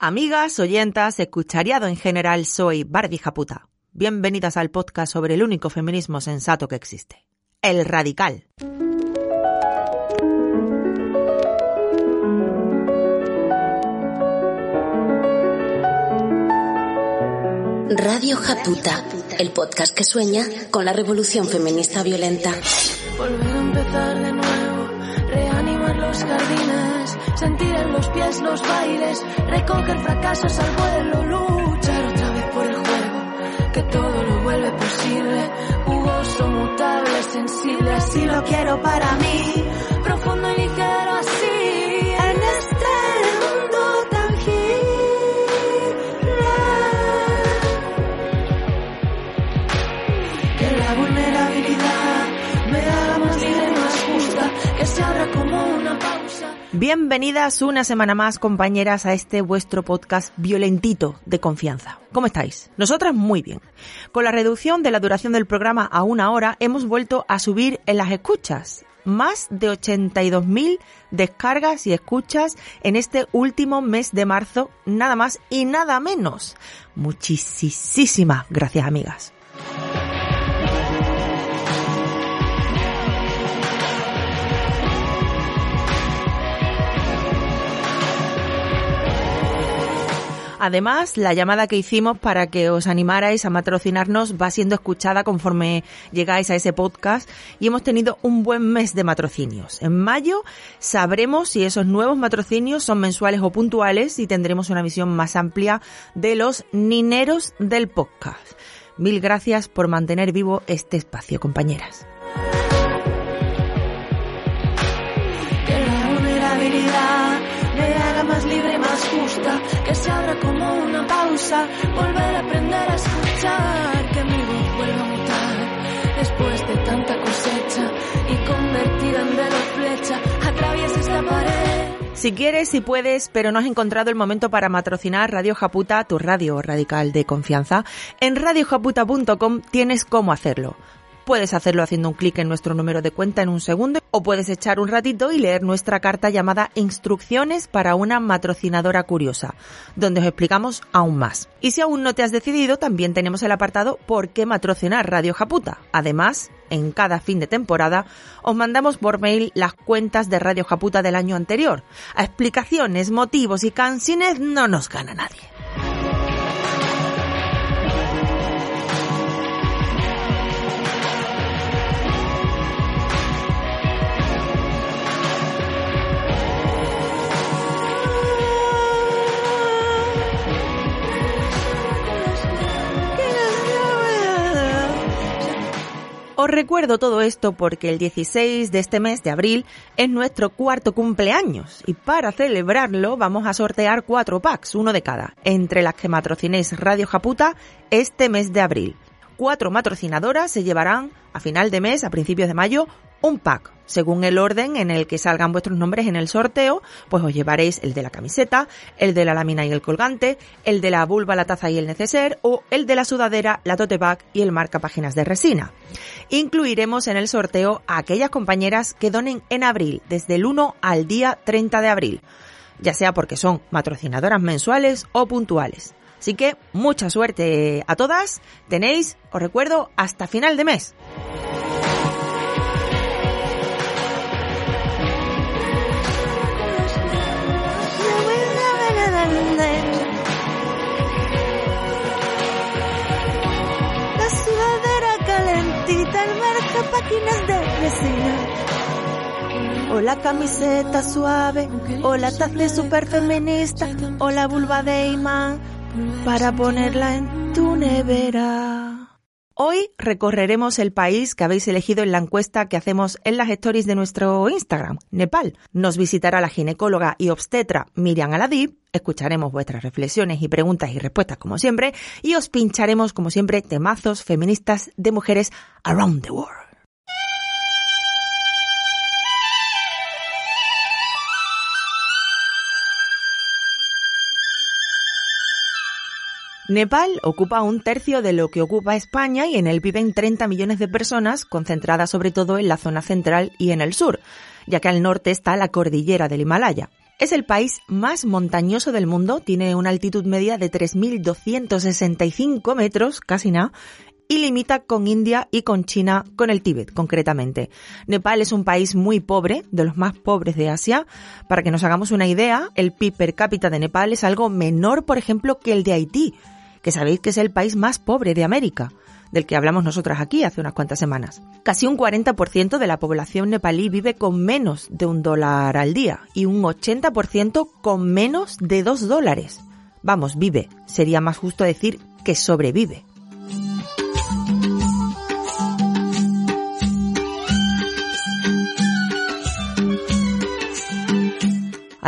Amigas, oyentas, escuchariado en general, soy Barbie Japuta. Bienvenidas al podcast sobre el único feminismo sensato que existe, el radical. Radio Japuta, el podcast que sueña con la revolución feminista violenta. Volver a empezar de nuevo, reanimar los jardines, sentir en los pies los bailes, recoger fracasos al vuelo, luchar otra vez por el juego, que todo lo vuelve posible, jugoso, mutable, sensible, así lo quiero para mí, Bienvenidas una semana más, compañeras, a este vuestro podcast violentito de confianza. ¿Cómo estáis? Nosotras muy bien. Con la reducción de la duración del programa a una hora, hemos vuelto a subir en las escuchas. Más de 82.000 descargas y escuchas en este último mes de marzo, nada más y nada menos. Muchísimas gracias, amigas. Además, la llamada que hicimos para que os animarais a matrocinarnos va siendo escuchada conforme llegáis a ese podcast y hemos tenido un buen mes de matrocinios. En mayo sabremos si esos nuevos matrocinios son mensuales o puntuales y tendremos una visión más amplia de los nineros del podcast. Mil gracias por mantener vivo este espacio, compañeras. Que se abra como una pausa, volver a aprender a escuchar, que mi voz vuelva a mutar después de tanta cosecha y convertida en velo flecha, atraviesa esta pared. Si quieres, si puedes, pero no has encontrado el momento para matrocinar Radio Japuta, tu radio radical de confianza, en radiojaputa.com tienes cómo hacerlo. Puedes hacerlo haciendo un clic en nuestro número de cuenta en un segundo o puedes echar un ratito y leer nuestra carta llamada Instrucciones para una matrocinadora curiosa, donde os explicamos aún más. Y si aún no te has decidido, también tenemos el apartado ¿Por qué matrocinar Radio Japuta? Además, en cada fin de temporada os mandamos por mail las cuentas de Radio Japuta del año anterior. A explicaciones, motivos y canciones no nos gana nadie. Recuerdo todo esto porque el 16 de este mes de abril es nuestro cuarto cumpleaños y para celebrarlo vamos a sortear cuatro packs, uno de cada, entre las que matrocinéis Radio Japuta este mes de abril. Cuatro matrocinadoras se llevarán a final de mes, a principios de mayo, un pack. Según el orden en el que salgan vuestros nombres en el sorteo, pues os llevaréis el de la camiseta, el de la lámina y el colgante, el de la vulva, la taza y el neceser, o el de la sudadera, la tote bag y el marca páginas de resina. Incluiremos en el sorteo a aquellas compañeras que donen en abril, desde el 1 al día 30 de abril, ya sea porque son matrocinadoras mensuales o puntuales. Así que mucha suerte a todas. Tenéis, os recuerdo, hasta final de mes. O la camiseta suave, o la taza super feminista, o la vulva de imán para ponerla en tu nevera. Hoy recorreremos el país que habéis elegido en la encuesta que hacemos en las stories de nuestro Instagram, Nepal. Nos visitará la ginecóloga y obstetra Miriam Aladib, escucharemos vuestras reflexiones y preguntas y respuestas como siempre, y os pincharemos como siempre temazos feministas de mujeres around the world. Nepal ocupa un tercio de lo que ocupa España y en él viven 30 millones de personas, concentradas sobre todo en la zona central y en el sur, ya que al norte está la cordillera del Himalaya. Es el país más montañoso del mundo, tiene una altitud media de 3.265 metros, casi nada, y limita con India y con China, con el Tíbet concretamente. Nepal es un país muy pobre, de los más pobres de Asia. Para que nos hagamos una idea, el PIB per cápita de Nepal es algo menor, por ejemplo, que el de Haití, que sabéis que es el país más pobre de América del que hablamos nosotras aquí hace unas cuantas semanas. Casi un 40% de la población nepalí vive con menos de un dólar al día y un 80% con menos de dos dólares. Vamos, vive. Sería más justo decir que sobrevive.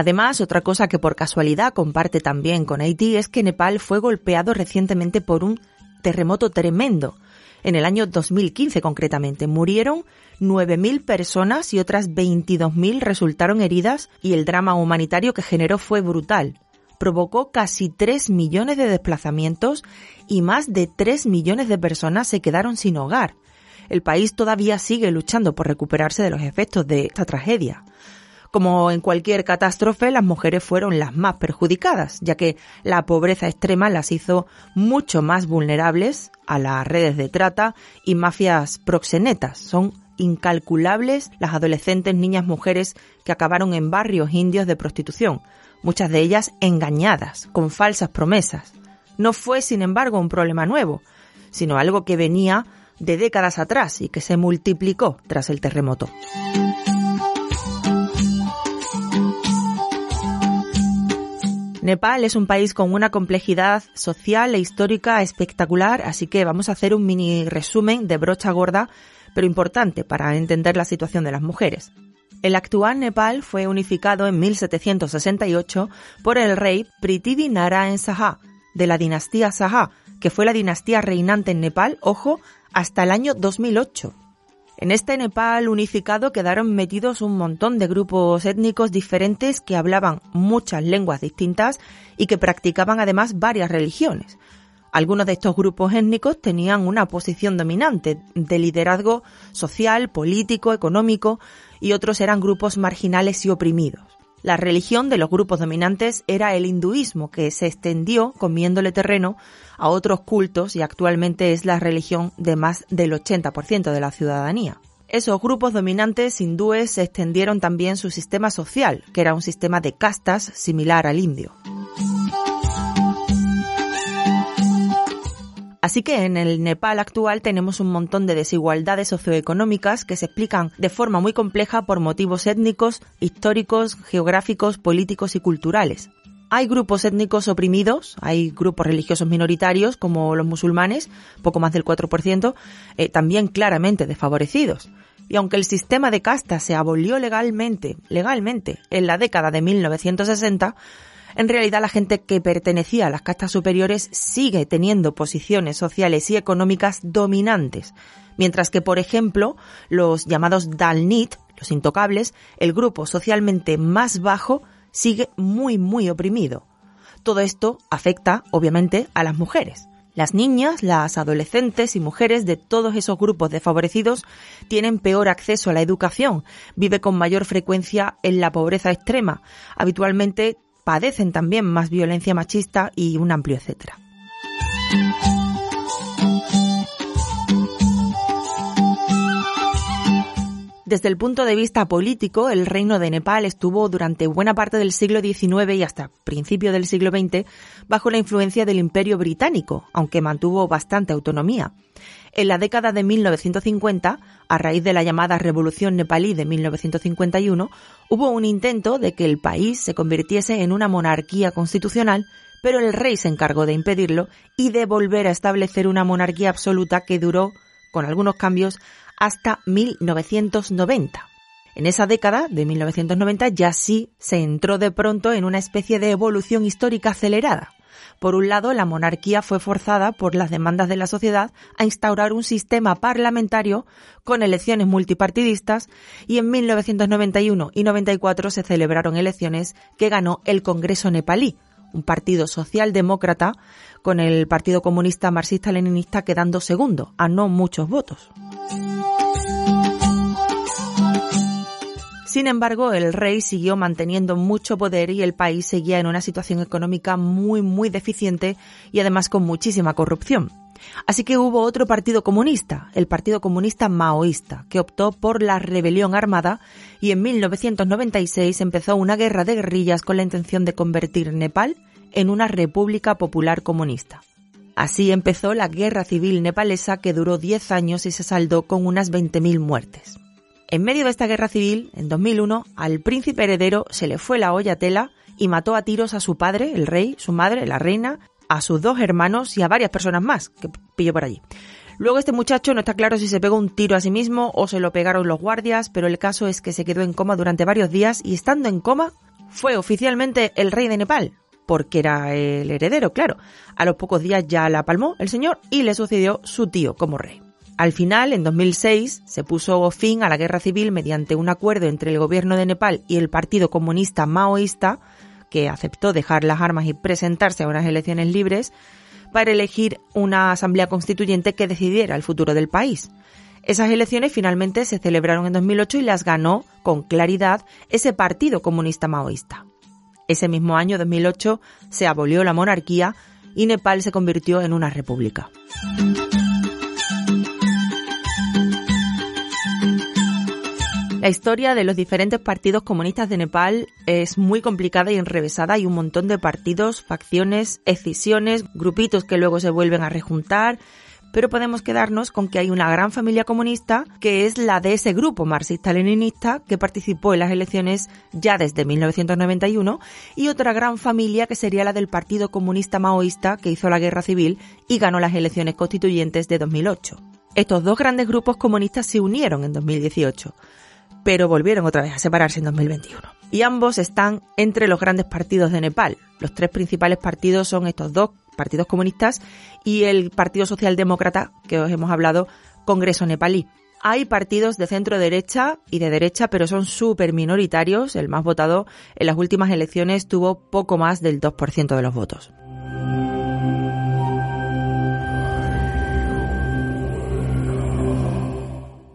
Además, otra cosa que por casualidad comparte también con Haití es que Nepal fue golpeado recientemente por un terremoto tremendo. En el año 2015 concretamente murieron 9.000 personas y otras 22.000 resultaron heridas y el drama humanitario que generó fue brutal. Provocó casi 3 millones de desplazamientos y más de 3 millones de personas se quedaron sin hogar. El país todavía sigue luchando por recuperarse de los efectos de esta tragedia. Como en cualquier catástrofe, las mujeres fueron las más perjudicadas, ya que la pobreza extrema las hizo mucho más vulnerables a las redes de trata y mafias proxenetas. Son incalculables las adolescentes, niñas, mujeres que acabaron en barrios indios de prostitución, muchas de ellas engañadas, con falsas promesas. No fue, sin embargo, un problema nuevo, sino algo que venía de décadas atrás y que se multiplicó tras el terremoto. Nepal es un país con una complejidad social e histórica espectacular, así que vamos a hacer un mini resumen de brocha gorda, pero importante para entender la situación de las mujeres. El actual Nepal fue unificado en 1768 por el rey Prithvi Narayan Saha, de la dinastía Saha, que fue la dinastía reinante en Nepal, ojo, hasta el año 2008. En este Nepal unificado quedaron metidos un montón de grupos étnicos diferentes que hablaban muchas lenguas distintas y que practicaban además varias religiones. Algunos de estos grupos étnicos tenían una posición dominante de liderazgo social, político, económico y otros eran grupos marginales y oprimidos. La religión de los grupos dominantes era el hinduismo, que se extendió comiéndole terreno a otros cultos y actualmente es la religión de más del 80% de la ciudadanía. Esos grupos dominantes hindúes se extendieron también su sistema social, que era un sistema de castas similar al indio. Así que en el Nepal actual tenemos un montón de desigualdades socioeconómicas que se explican de forma muy compleja por motivos étnicos, históricos, geográficos, políticos y culturales. Hay grupos étnicos oprimidos, hay grupos religiosos minoritarios como los musulmanes, poco más del 4%, eh, también claramente desfavorecidos. Y aunque el sistema de castas se abolió legalmente, legalmente, en la década de 1960, en realidad la gente que pertenecía a las castas superiores sigue teniendo posiciones sociales y económicas dominantes, mientras que, por ejemplo, los llamados Dalnit, los intocables, el grupo socialmente más bajo, sigue muy, muy oprimido. Todo esto afecta, obviamente, a las mujeres. Las niñas, las adolescentes y mujeres de todos esos grupos desfavorecidos tienen peor acceso a la educación, vive con mayor frecuencia en la pobreza extrema, habitualmente padecen también más violencia machista y un amplio etcétera. Desde el punto de vista político, el reino de Nepal estuvo durante buena parte del siglo XIX y hasta principio del siglo XX bajo la influencia del Imperio Británico, aunque mantuvo bastante autonomía. En la década de 1950, a raíz de la llamada Revolución Nepalí de 1951, hubo un intento de que el país se convirtiese en una monarquía constitucional, pero el rey se encargó de impedirlo y de volver a establecer una monarquía absoluta que duró, con algunos cambios, hasta 1990. En esa década de 1990 ya sí se entró de pronto en una especie de evolución histórica acelerada. Por un lado, la monarquía fue forzada por las demandas de la sociedad a instaurar un sistema parlamentario con elecciones multipartidistas y en 1991 y 94 se celebraron elecciones que ganó el Congreso nepalí, un partido socialdemócrata con el Partido Comunista Marxista-Leninista quedando segundo, a no muchos votos. Sin embargo, el rey siguió manteniendo mucho poder y el país seguía en una situación económica muy, muy deficiente y además con muchísima corrupción. Así que hubo otro partido comunista, el Partido Comunista Maoísta, que optó por la rebelión armada y en 1996 empezó una guerra de guerrillas con la intención de convertir Nepal en una república popular comunista. Así empezó la guerra civil nepalesa que duró 10 años y se saldó con unas 20.000 muertes. En medio de esta guerra civil, en 2001, al príncipe heredero se le fue la olla tela y mató a tiros a su padre, el rey, su madre, la reina, a sus dos hermanos y a varias personas más que pilló por allí. Luego este muchacho no está claro si se pegó un tiro a sí mismo o se lo pegaron los guardias, pero el caso es que se quedó en coma durante varios días y estando en coma fue oficialmente el rey de Nepal, porque era el heredero, claro. A los pocos días ya la palmó el señor y le sucedió su tío como rey. Al final, en 2006, se puso fin a la guerra civil mediante un acuerdo entre el gobierno de Nepal y el Partido Comunista Maoísta, que aceptó dejar las armas y presentarse a unas elecciones libres para elegir una asamblea constituyente que decidiera el futuro del país. Esas elecciones finalmente se celebraron en 2008 y las ganó con claridad ese Partido Comunista Maoísta. Ese mismo año, 2008, se abolió la monarquía y Nepal se convirtió en una república. La historia de los diferentes partidos comunistas de Nepal es muy complicada y enrevesada. Hay un montón de partidos, facciones, escisiones, grupitos que luego se vuelven a rejuntar. Pero podemos quedarnos con que hay una gran familia comunista que es la de ese grupo marxista-leninista que participó en las elecciones ya desde 1991 y otra gran familia que sería la del Partido Comunista Maoísta que hizo la guerra civil y ganó las elecciones constituyentes de 2008. Estos dos grandes grupos comunistas se unieron en 2018 pero volvieron otra vez a separarse en 2021. Y ambos están entre los grandes partidos de Nepal. Los tres principales partidos son estos dos partidos comunistas y el Partido Socialdemócrata, que os hemos hablado, Congreso Nepalí. Hay partidos de centro derecha y de derecha, pero son súper minoritarios. El más votado en las últimas elecciones tuvo poco más del 2% de los votos.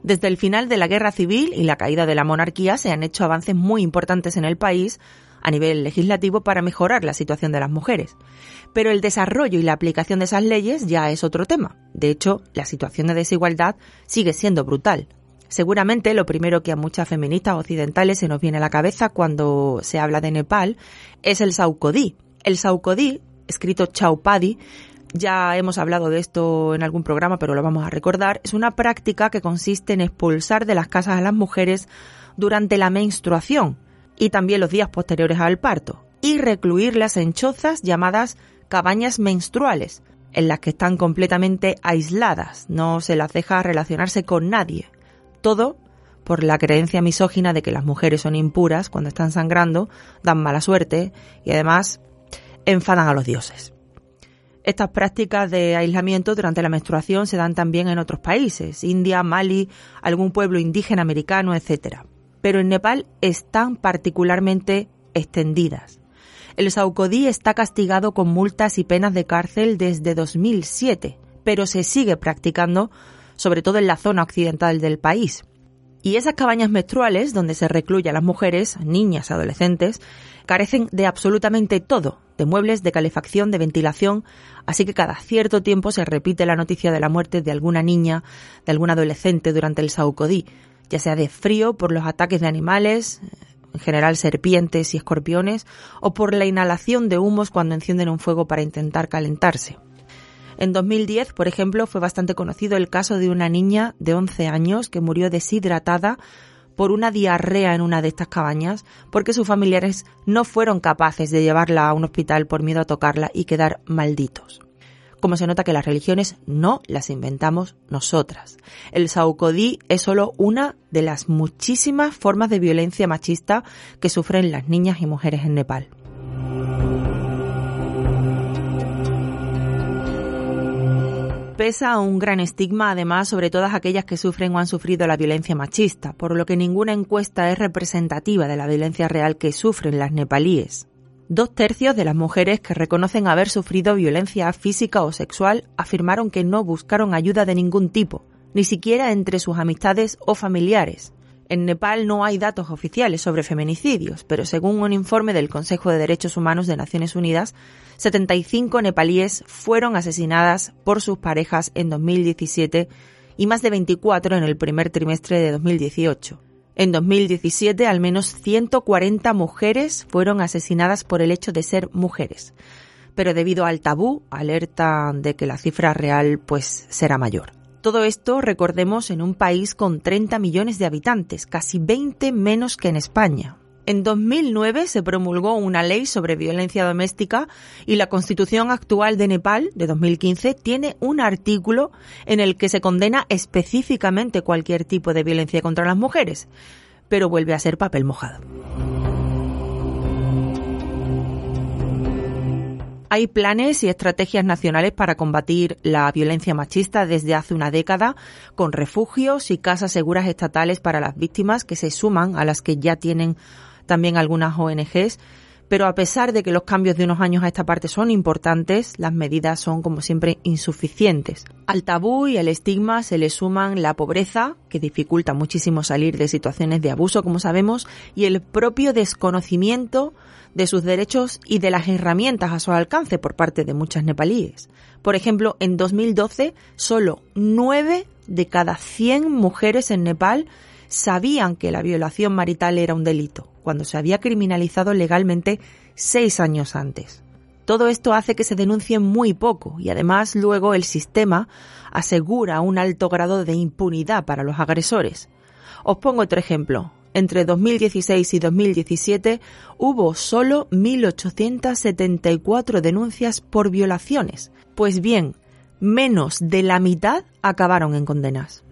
Desde el final de la guerra civil y la caída de la monarquía se han hecho avances muy importantes en el país a nivel legislativo para mejorar la situación de las mujeres. Pero el desarrollo y la aplicación de esas leyes ya es otro tema. De hecho, la situación de desigualdad sigue siendo brutal. Seguramente lo primero que a muchas feministas occidentales se nos viene a la cabeza cuando se habla de Nepal es el Saukodí. El Saukodí, escrito Chaupadi, ya hemos hablado de esto en algún programa, pero lo vamos a recordar. Es una práctica que consiste en expulsar de las casas a las mujeres durante la menstruación y también los días posteriores al parto y recluirlas en chozas llamadas cabañas menstruales, en las que están completamente aisladas, no se las deja relacionarse con nadie. Todo por la creencia misógina de que las mujeres son impuras cuando están sangrando, dan mala suerte y además enfadan a los dioses. Estas prácticas de aislamiento durante la menstruación se dan también en otros países, India, Mali, algún pueblo indígena americano, etc. Pero en Nepal están particularmente extendidas. El Saukodí está castigado con multas y penas de cárcel desde 2007, pero se sigue practicando sobre todo en la zona occidental del país. Y esas cabañas menstruales, donde se recluye a las mujeres, niñas, adolescentes, carecen de absolutamente todo, de muebles, de calefacción, de ventilación, así que cada cierto tiempo se repite la noticia de la muerte de alguna niña, de algún adolescente durante el Saukodí, ya sea de frío por los ataques de animales, en general serpientes y escorpiones, o por la inhalación de humos cuando encienden un fuego para intentar calentarse. En 2010, por ejemplo, fue bastante conocido el caso de una niña de 11 años que murió deshidratada por una diarrea en una de estas cabañas porque sus familiares no fueron capaces de llevarla a un hospital por miedo a tocarla y quedar malditos. Como se nota que las religiones no las inventamos nosotras. El Saukodí es solo una de las muchísimas formas de violencia machista que sufren las niñas y mujeres en Nepal. Pesa un gran estigma además sobre todas aquellas que sufren o han sufrido la violencia machista, por lo que ninguna encuesta es representativa de la violencia real que sufren las nepalíes. Dos tercios de las mujeres que reconocen haber sufrido violencia física o sexual afirmaron que no buscaron ayuda de ningún tipo, ni siquiera entre sus amistades o familiares. En Nepal no hay datos oficiales sobre feminicidios, pero según un informe del Consejo de Derechos Humanos de Naciones Unidas, 75 nepalíes fueron asesinadas por sus parejas en 2017 y más de 24 en el primer trimestre de 2018. En 2017, al menos 140 mujeres fueron asesinadas por el hecho de ser mujeres. Pero debido al tabú, alerta de que la cifra real pues será mayor. Todo esto, recordemos, en un país con 30 millones de habitantes, casi 20 menos que en España. En 2009 se promulgó una ley sobre violencia doméstica y la Constitución actual de Nepal, de 2015, tiene un artículo en el que se condena específicamente cualquier tipo de violencia contra las mujeres, pero vuelve a ser papel mojado. Hay planes y estrategias nacionales para combatir la violencia machista desde hace una década, con refugios y casas seguras estatales para las víctimas que se suman a las que ya tienen también algunas ONGs, pero a pesar de que los cambios de unos años a esta parte son importantes, las medidas son como siempre insuficientes. Al tabú y al estigma se le suman la pobreza, que dificulta muchísimo salir de situaciones de abuso, como sabemos, y el propio desconocimiento de sus derechos y de las herramientas a su alcance por parte de muchas nepalíes. Por ejemplo, en 2012, solo 9 de cada 100 mujeres en Nepal sabían que la violación marital era un delito, cuando se había criminalizado legalmente seis años antes. Todo esto hace que se denuncie muy poco y además luego el sistema asegura un alto grado de impunidad para los agresores. Os pongo otro ejemplo. Entre 2016 y 2017 hubo solo 1.874 denuncias por violaciones. Pues bien, menos de la mitad acabaron en condenas.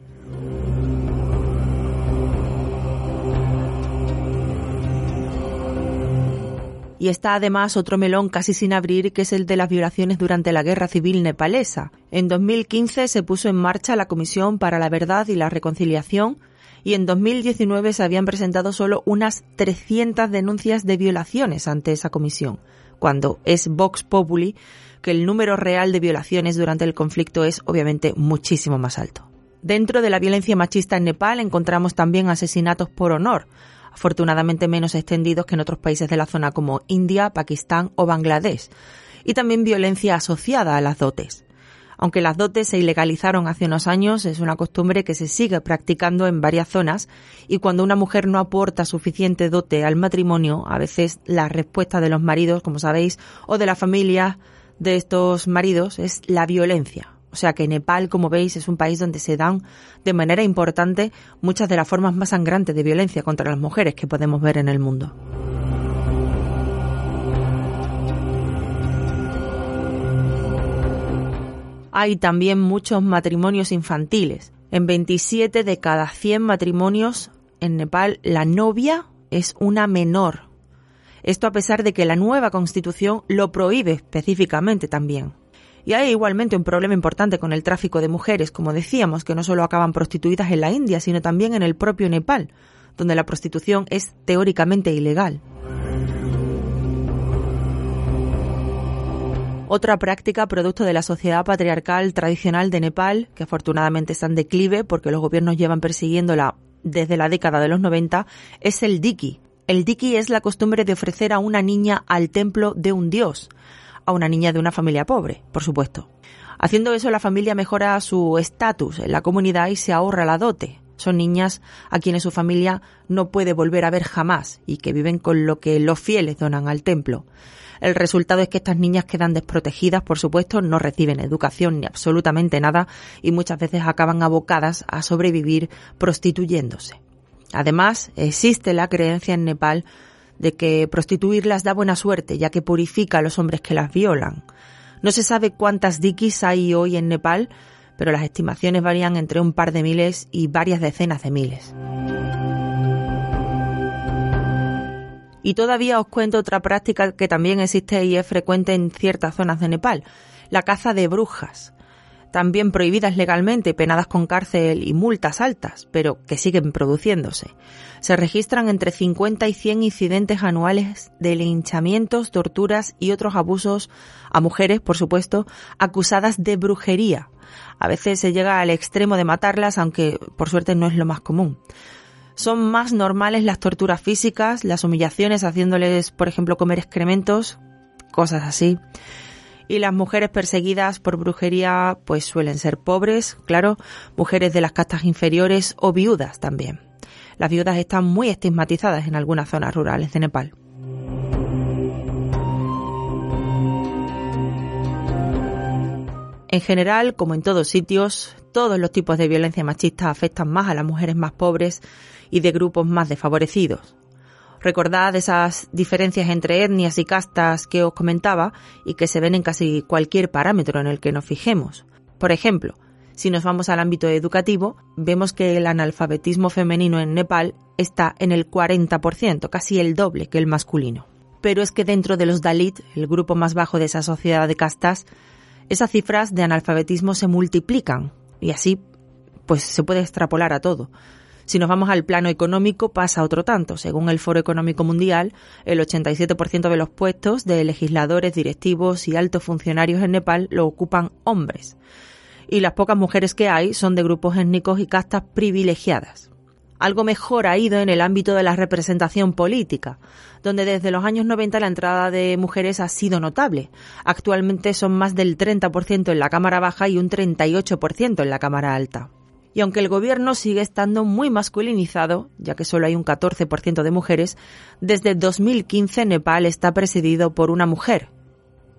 Y está además otro melón casi sin abrir, que es el de las violaciones durante la guerra civil nepalesa. En 2015 se puso en marcha la Comisión para la Verdad y la Reconciliación y en 2019 se habían presentado solo unas 300 denuncias de violaciones ante esa comisión, cuando es Vox Populi que el número real de violaciones durante el conflicto es obviamente muchísimo más alto. Dentro de la violencia machista en Nepal encontramos también asesinatos por honor, afortunadamente menos extendidos que en otros países de la zona como India, Pakistán o Bangladesh, y también violencia asociada a las dotes. Aunque las dotes se ilegalizaron hace unos años, es una costumbre que se sigue practicando en varias zonas y cuando una mujer no aporta suficiente dote al matrimonio, a veces la respuesta de los maridos, como sabéis, o de la familia de estos maridos es la violencia. O sea que Nepal, como veis, es un país donde se dan de manera importante muchas de las formas más sangrantes de violencia contra las mujeres que podemos ver en el mundo. Hay también muchos matrimonios infantiles. En 27 de cada 100 matrimonios en Nepal la novia es una menor. Esto a pesar de que la nueva constitución lo prohíbe específicamente también. Y hay igualmente un problema importante con el tráfico de mujeres, como decíamos, que no solo acaban prostituidas en la India, sino también en el propio Nepal, donde la prostitución es teóricamente ilegal. Otra práctica producto de la sociedad patriarcal tradicional de Nepal, que afortunadamente está en declive porque los gobiernos llevan persiguiéndola desde la década de los 90, es el diki. El diki es la costumbre de ofrecer a una niña al templo de un dios, a una niña de una familia pobre, por supuesto. Haciendo eso, la familia mejora su estatus en la comunidad y se ahorra la dote. Son niñas a quienes su familia no puede volver a ver jamás y que viven con lo que los fieles donan al templo. El resultado es que estas niñas quedan desprotegidas, por supuesto, no reciben educación ni absolutamente nada y muchas veces acaban abocadas a sobrevivir prostituyéndose. Además, existe la creencia en Nepal de que prostituirlas da buena suerte, ya que purifica a los hombres que las violan. No se sabe cuántas dikis hay hoy en Nepal, pero las estimaciones varían entre un par de miles y varias decenas de miles. Y todavía os cuento otra práctica que también existe y es frecuente en ciertas zonas de Nepal, la caza de brujas también prohibidas legalmente, penadas con cárcel y multas altas, pero que siguen produciéndose. Se registran entre 50 y 100 incidentes anuales de linchamientos, torturas y otros abusos a mujeres, por supuesto, acusadas de brujería. A veces se llega al extremo de matarlas, aunque por suerte no es lo más común. Son más normales las torturas físicas, las humillaciones haciéndoles, por ejemplo, comer excrementos, cosas así. Y las mujeres perseguidas por brujería pues suelen ser pobres, claro, mujeres de las castas inferiores o viudas también. Las viudas están muy estigmatizadas en algunas zonas rurales de Nepal. En general, como en todos sitios, todos los tipos de violencia machista afectan más a las mujeres más pobres y de grupos más desfavorecidos. Recordad esas diferencias entre etnias y castas que os comentaba y que se ven en casi cualquier parámetro en el que nos fijemos. Por ejemplo, si nos vamos al ámbito educativo, vemos que el analfabetismo femenino en Nepal está en el 40%, casi el doble que el masculino. Pero es que dentro de los Dalit, el grupo más bajo de esa sociedad de castas, esas cifras de analfabetismo se multiplican y así pues se puede extrapolar a todo. Si nos vamos al plano económico pasa otro tanto. Según el Foro Económico Mundial, el 87% de los puestos de legisladores, directivos y altos funcionarios en Nepal lo ocupan hombres. Y las pocas mujeres que hay son de grupos étnicos y castas privilegiadas algo mejor ha ido en el ámbito de la representación política, donde desde los años 90 la entrada de mujeres ha sido notable. Actualmente son más del 30% en la Cámara Baja y un 38% en la Cámara Alta. Y aunque el gobierno sigue estando muy masculinizado, ya que solo hay un 14% de mujeres, desde 2015 Nepal está presidido por una mujer,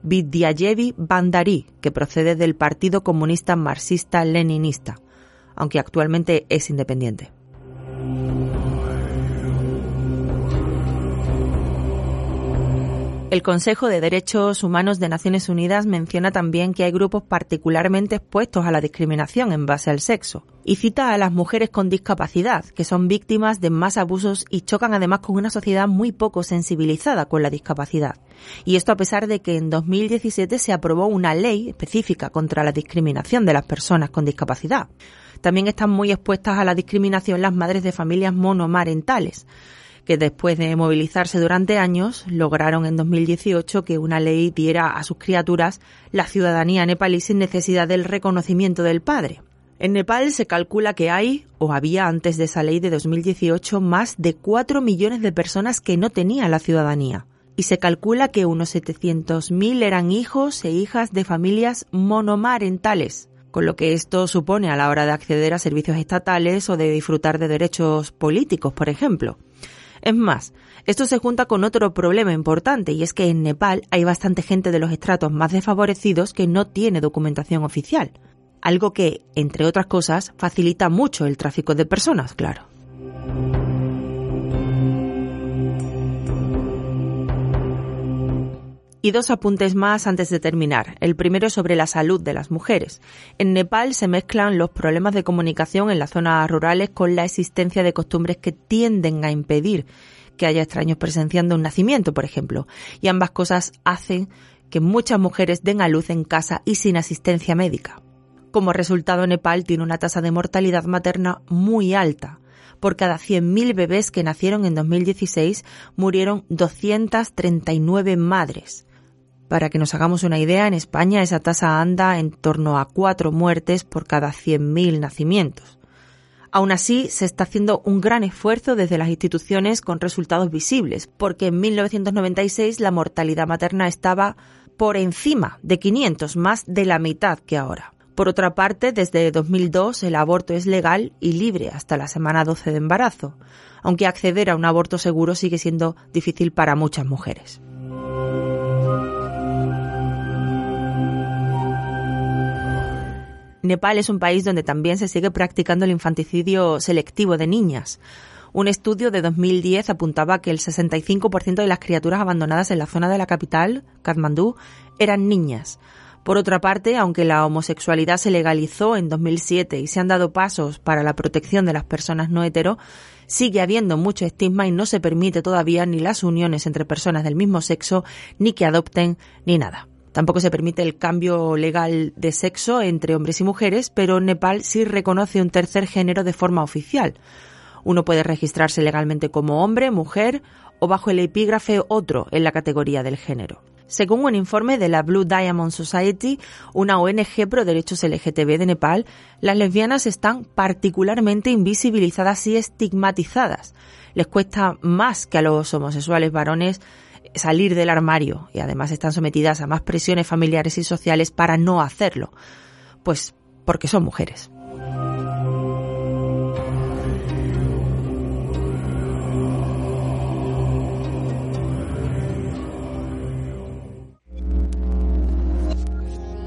Vidyayevi Bandari, que procede del Partido Comunista Marxista-Leninista, aunque actualmente es independiente. El Consejo de Derechos Humanos de Naciones Unidas menciona también que hay grupos particularmente expuestos a la discriminación en base al sexo y cita a las mujeres con discapacidad, que son víctimas de más abusos y chocan además con una sociedad muy poco sensibilizada con la discapacidad. Y esto a pesar de que en 2017 se aprobó una ley específica contra la discriminación de las personas con discapacidad. También están muy expuestas a la discriminación las madres de familias monomarentales que después de movilizarse durante años lograron en 2018 que una ley diera a sus criaturas la ciudadanía nepalí sin necesidad del reconocimiento del padre. En Nepal se calcula que hay, o había antes de esa ley de 2018, más de 4 millones de personas que no tenían la ciudadanía. Y se calcula que unos 700.000 eran hijos e hijas de familias monomarentales, con lo que esto supone a la hora de acceder a servicios estatales o de disfrutar de derechos políticos, por ejemplo. Es más, esto se junta con otro problema importante y es que en Nepal hay bastante gente de los estratos más desfavorecidos que no tiene documentación oficial, algo que, entre otras cosas, facilita mucho el tráfico de personas, claro. Y dos apuntes más antes de terminar. El primero sobre la salud de las mujeres. En Nepal se mezclan los problemas de comunicación en las zonas rurales con la existencia de costumbres que tienden a impedir que haya extraños presenciando un nacimiento, por ejemplo. Y ambas cosas hacen que muchas mujeres den a luz en casa y sin asistencia médica. Como resultado, Nepal tiene una tasa de mortalidad materna muy alta. Por cada 100.000 bebés que nacieron en 2016, murieron 239 madres. Para que nos hagamos una idea, en España esa tasa anda en torno a cuatro muertes por cada 100.000 nacimientos. Aún así, se está haciendo un gran esfuerzo desde las instituciones con resultados visibles, porque en 1996 la mortalidad materna estaba por encima de 500, más de la mitad que ahora. Por otra parte, desde 2002 el aborto es legal y libre hasta la semana 12 de embarazo, aunque acceder a un aborto seguro sigue siendo difícil para muchas mujeres. Nepal es un país donde también se sigue practicando el infanticidio selectivo de niñas. Un estudio de 2010 apuntaba que el 65% de las criaturas abandonadas en la zona de la capital, Kathmandú, eran niñas. Por otra parte, aunque la homosexualidad se legalizó en 2007 y se han dado pasos para la protección de las personas no hetero, sigue habiendo mucho estigma y no se permite todavía ni las uniones entre personas del mismo sexo, ni que adopten, ni nada. Tampoco se permite el cambio legal de sexo entre hombres y mujeres, pero Nepal sí reconoce un tercer género de forma oficial. Uno puede registrarse legalmente como hombre, mujer o bajo el epígrafe otro en la categoría del género. Según un informe de la Blue Diamond Society, una ONG pro derechos LGTB de Nepal, las lesbianas están particularmente invisibilizadas y estigmatizadas. Les cuesta más que a los homosexuales varones salir del armario y además están sometidas a más presiones familiares y sociales para no hacerlo. Pues porque son mujeres.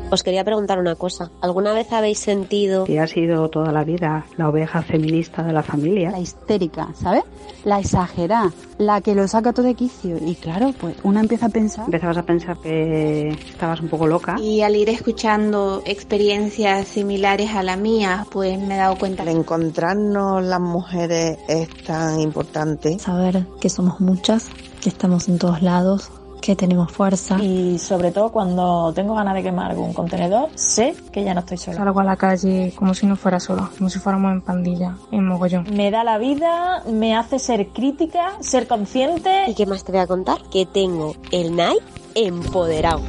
Os quería preguntar una cosa. ¿Alguna vez habéis sentido... Que ha sido toda la vida la oveja feminista de la familia. La histérica, ¿sabes? La exagerada, la que lo saca todo de quicio. Y claro, pues una empieza a pensar... Empezabas a pensar que estabas un poco loca. Y al ir escuchando experiencias similares a la mía, pues me he dado cuenta... El encontrarnos las mujeres es tan importante. Saber que somos muchas, que estamos en todos lados, que tenemos fuerza. Y sobre todo cuando tengo ganas de quemar algún contenedor, sé que ya no estoy sola. Salgo a la calle como si no fuera sola, como si fuéramos en pandilla, en mogollón. Me da la vida, me hace ser crítica, ser consciente. ¿Y qué más te voy a contar? Que tengo el Nike empoderado.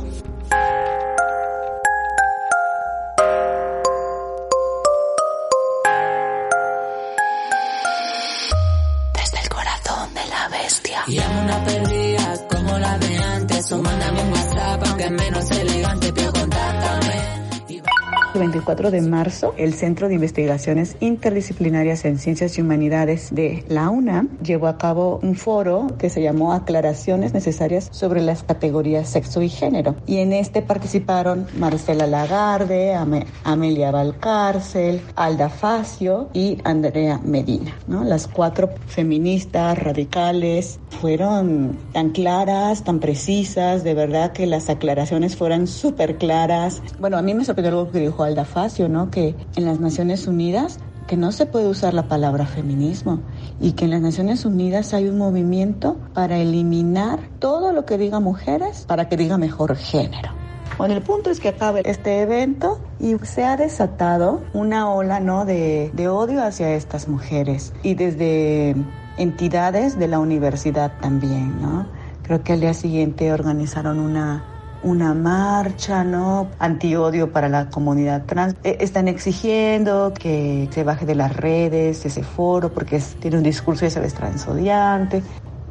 24 de marzo, el Centro de Investigaciones Interdisciplinarias en Ciencias y Humanidades de la UNAM llevó a cabo un foro que se llamó Aclaraciones Necesarias sobre las categorías sexo y género. Y en este participaron Marcela Lagarde, Am Amelia Valcárcel, Alda Facio y Andrea Medina. ¿no? Las cuatro feministas radicales fueron tan claras, tan precisas, de verdad que las aclaraciones fueran súper claras. Bueno, a mí me sorprendió algo que dijo Facio, ¿no? Que en las Naciones Unidas que no se puede usar la palabra feminismo y que en las Naciones Unidas hay un movimiento para eliminar todo lo que diga mujeres para que diga mejor género. Bueno, el punto es que acabe este evento y se ha desatado una ola ¿no? de, de odio hacia estas mujeres y desde entidades de la universidad también, ¿no? Creo que al día siguiente organizaron una una marcha, ¿no? Antiodio para la comunidad trans. Están exigiendo que se baje de las redes ese foro porque tiene un discurso, ya sabes, transodiante.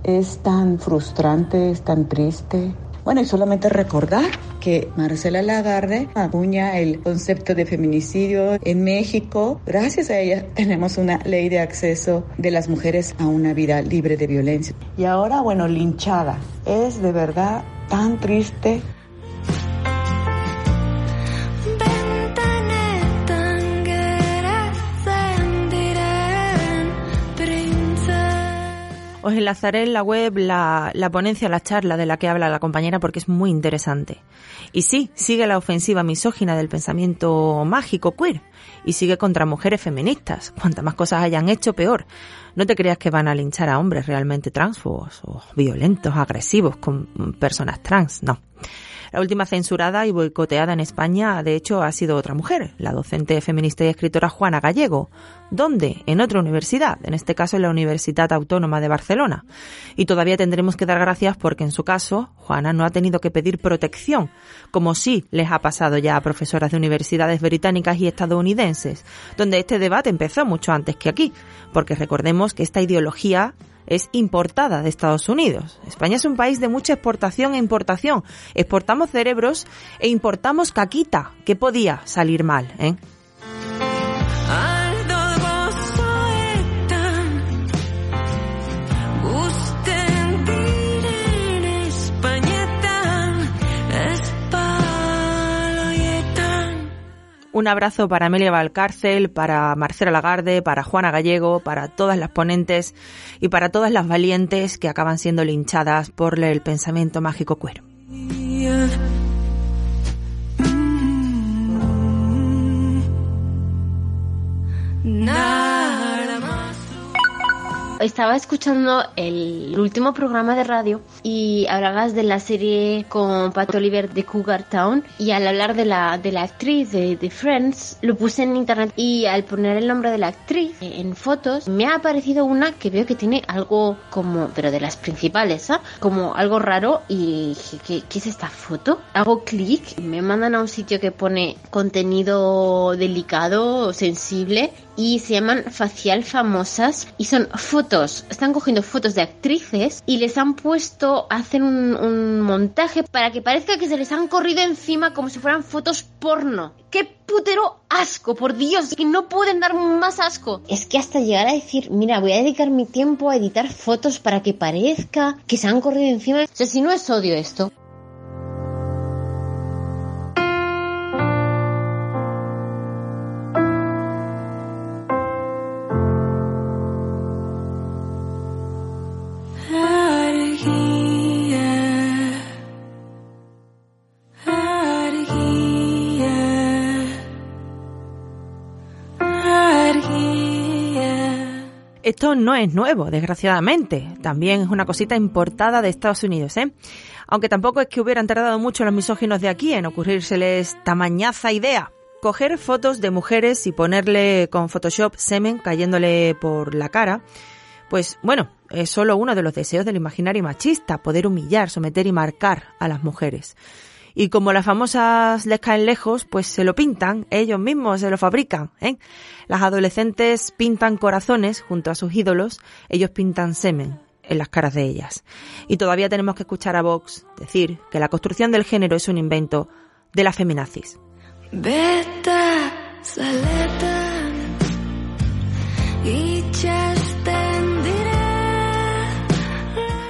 Es tan frustrante, es tan triste. Bueno, y solamente recordar que Marcela Lagarde acuña el concepto de feminicidio en México. Gracias a ella tenemos una ley de acceso de las mujeres a una vida libre de violencia. Y ahora, bueno, linchada. Es de verdad tan triste Os enlazaré en la web la, la, ponencia, la charla de la que habla la compañera porque es muy interesante. Y sí, sigue la ofensiva misógina del pensamiento mágico queer y sigue contra mujeres feministas. Cuantas más cosas hayan hecho, peor. No te creas que van a linchar a hombres realmente transfobos o violentos, agresivos con personas trans, no. La última censurada y boicoteada en España, de hecho, ha sido otra mujer, la docente feminista y escritora Juana Gallego. ¿Dónde? En otra universidad, en este caso en la Universidad Autónoma de Barcelona. Y todavía tendremos que dar gracias porque en su caso, Juana no ha tenido que pedir protección, como sí les ha pasado ya a profesoras de universidades británicas y estadounidenses, donde este debate empezó mucho antes que aquí, porque recordemos que esta ideología es importada de Estados Unidos. España es un país de mucha exportación e importación. Exportamos cerebros e importamos caquita. ¿Qué podía salir mal, eh? Un abrazo para Amelia Valcárcel, para Marcela Lagarde, para Juana Gallego, para todas las ponentes y para todas las valientes que acaban siendo linchadas por el pensamiento mágico cuero. Estaba escuchando el último programa de radio y hablabas de la serie con Pat Oliver de Cougar Town y al hablar de la, de la actriz de, de Friends lo puse en internet y al poner el nombre de la actriz en fotos me ha aparecido una que veo que tiene algo como, pero de las principales, ¿ah? como algo raro y dije, ¿qué, ¿qué es esta foto? Hago clic, me mandan a un sitio que pone contenido delicado, sensible y se llaman facial famosas y son fotos, están cogiendo fotos de actrices y les han puesto, hacen un, montaje para que parezca que se les han corrido encima como si fueran fotos porno. ¡Qué putero asco! Por Dios, que no pueden dar más asco. Es que hasta llegar a decir, mira, voy a dedicar mi tiempo a editar fotos para que parezca que se han corrido encima. O sea, si no es odio esto. Esto no es nuevo, desgraciadamente. También es una cosita importada de Estados Unidos, ¿eh? Aunque tampoco es que hubieran tardado mucho los misóginos de aquí en ocurrírseles tamañaza idea. Coger fotos de mujeres y ponerle con Photoshop semen cayéndole por la cara, pues bueno, es solo uno de los deseos del imaginario machista, poder humillar, someter y marcar a las mujeres. Y como las famosas les caen lejos, pues se lo pintan, ellos mismos se lo fabrican. ¿eh? Las adolescentes pintan corazones junto a sus ídolos, ellos pintan semen en las caras de ellas. Y todavía tenemos que escuchar a Vox decir que la construcción del género es un invento de la feminazis.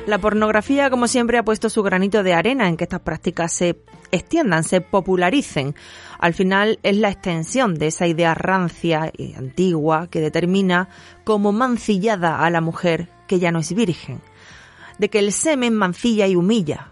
La pornografía, como siempre, ha puesto su granito de arena en que estas prácticas se extiendan, se popularicen. Al final es la extensión de esa idea rancia y antigua que determina como mancillada a la mujer que ya no es virgen. De que el semen mancilla y humilla.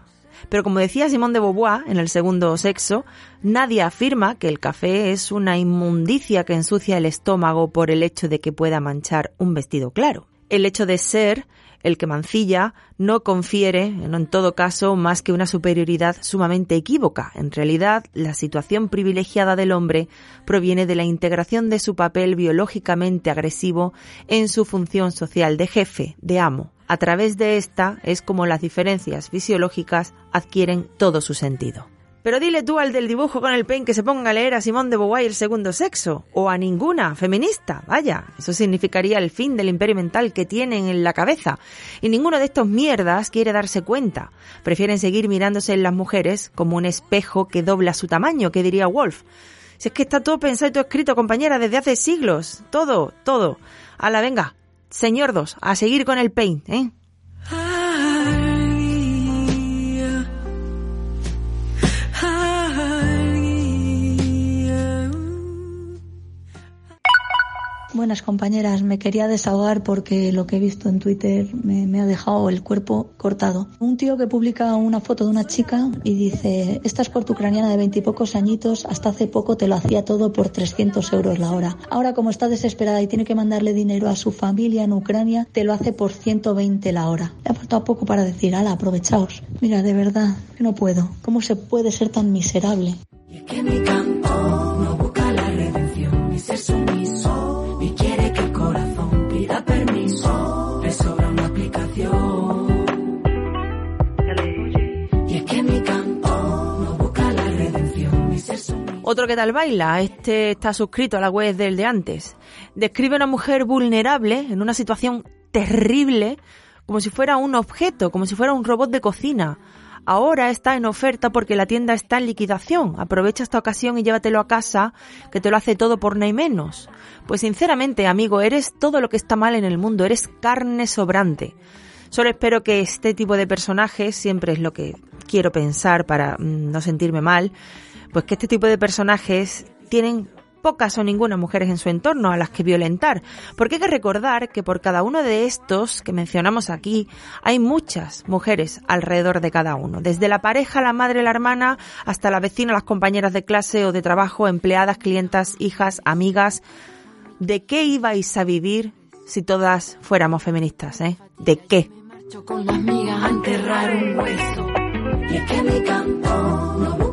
Pero como decía Simón de Beauvoir en el segundo sexo, nadie afirma que el café es una inmundicia que ensucia el estómago por el hecho de que pueda manchar un vestido claro. El hecho de ser el que mancilla no confiere, en todo caso, más que una superioridad sumamente equívoca. En realidad, la situación privilegiada del hombre proviene de la integración de su papel biológicamente agresivo en su función social de jefe, de amo. A través de esta es como las diferencias fisiológicas adquieren todo su sentido. Pero dile tú al del dibujo con el pen que se ponga a leer a Simón de Beauvoir el segundo sexo, o a ninguna feminista, vaya, eso significaría el fin del imperio mental que tienen en la cabeza. Y ninguno de estos mierdas quiere darse cuenta. Prefieren seguir mirándose en las mujeres como un espejo que dobla su tamaño, que diría Wolf. Si es que está todo pensado y todo escrito, compañera, desde hace siglos. Todo, todo. A la venga, señor dos, a seguir con el paint, ¿eh? Buenas compañeras, me quería desahogar porque lo que he visto en Twitter me, ha dejado el cuerpo cortado. Un tío que publica una foto de una chica y dice, esta es ucraniana de veintipocos añitos, hasta hace poco te lo hacía todo por 300 euros la hora. Ahora como está desesperada y tiene que mandarle dinero a su familia en Ucrania, te lo hace por 120 la hora. Le ha faltado poco para decir, ala, aprovechaos. Mira, de verdad, que no puedo. ¿Cómo se puede ser tan miserable? Y que mi campo no busca la redención ni sumiso Otro que tal baila, este está suscrito a la web del de antes. Describe a una mujer vulnerable en una situación terrible, como si fuera un objeto, como si fuera un robot de cocina ahora está en oferta porque la tienda está en liquidación. Aprovecha esta ocasión y llévatelo a casa, que te lo hace todo por nada y menos. Pues sinceramente, amigo, eres todo lo que está mal en el mundo, eres carne sobrante. Solo espero que este tipo de personajes, siempre es lo que quiero pensar para mm, no sentirme mal, pues que este tipo de personajes tienen pocas o ninguna mujeres en su entorno a las que violentar, porque hay que recordar que por cada uno de estos que mencionamos aquí hay muchas mujeres alrededor de cada uno, desde la pareja, la madre, la hermana, hasta la vecina, las compañeras de clase o de trabajo, empleadas, clientas, hijas, amigas. ¿De qué ibais a vivir si todas fuéramos feministas, ¿eh? ¿De qué? con las migas a enterrar un hueso. Y es que no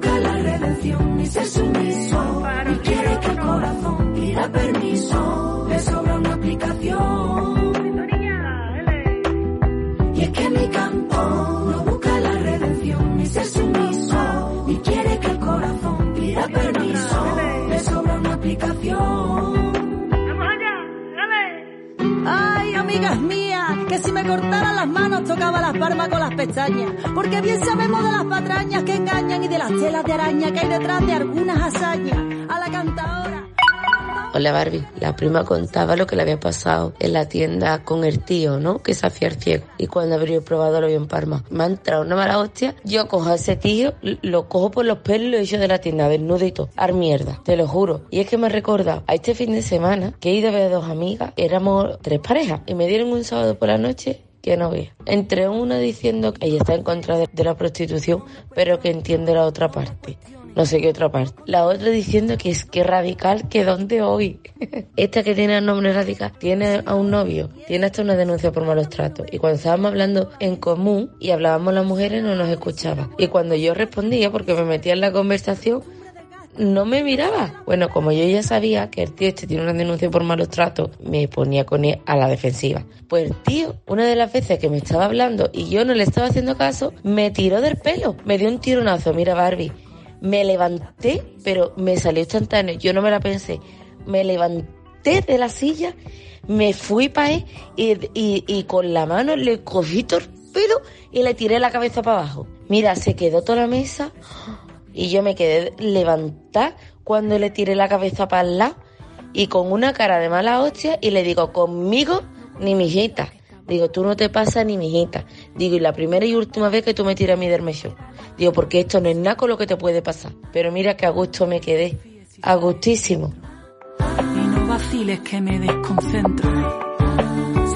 ni ser sumiso. Y quiere que el corazón pida permiso. Le sobra una aplicación. Y es que mi campo no busca la redención ni ser sumiso. Y quiere que el corazón pida permiso. Le sobra una aplicación. Ay, amigas mías, que si me cortaran las manos tocaba las palmas con las pestañas. Porque bien sabemos de las patrañas que engañan y de las telas de araña que hay detrás de algunas hazañas. A la cantadora. Hola Barbie, la prima contaba lo que le había pasado en la tienda con el tío, ¿no? Que se hacía el ciego. Y cuando abrió el probador lo vio en Parma. Me ha entrado una mala hostia. Yo cojo a ese tío, lo cojo por los pelos y lo echo de la tienda, desnudito. Ar mierda, te lo juro. Y es que me recuerda a este fin de semana que he ido a ver a dos amigas, éramos tres parejas, y me dieron un sábado por la noche que no ve. Entre una diciendo que ella está en contra de la prostitución, pero que entiende la otra parte no sé qué otra parte. La otra diciendo que es que radical, que dónde hoy. Esta que tiene el nombre radical tiene a un novio, tiene hasta una denuncia por malos tratos. Y cuando estábamos hablando en común y hablábamos las mujeres no nos escuchaba. Y cuando yo respondía, porque me metía en la conversación, no me miraba. Bueno, como yo ya sabía que el tío este tiene una denuncia por malos tratos, me ponía con él a la defensiva. Pues el tío, una de las veces que me estaba hablando y yo no le estaba haciendo caso, me tiró del pelo, me dio un tironazo. Mira, Barbie, me levanté, pero me salió instantáneo, yo no me la pensé. Me levanté de la silla, me fui para él y, con la mano le cogí pelo y le tiré la cabeza para abajo. Mira, se quedó toda la mesa y yo me quedé levantada cuando le tiré la cabeza para el lado y con una cara de mala hostia y le digo, conmigo ni mijita. Digo, tú no te pasas ni mijita. Digo, y la primera y última vez que tú me tiras mi dermechón. Digo, porque esto no es nada con lo que te puede pasar. Pero mira que a gusto me quedé. A gustísimo. Y no vaciles que me desconcentro.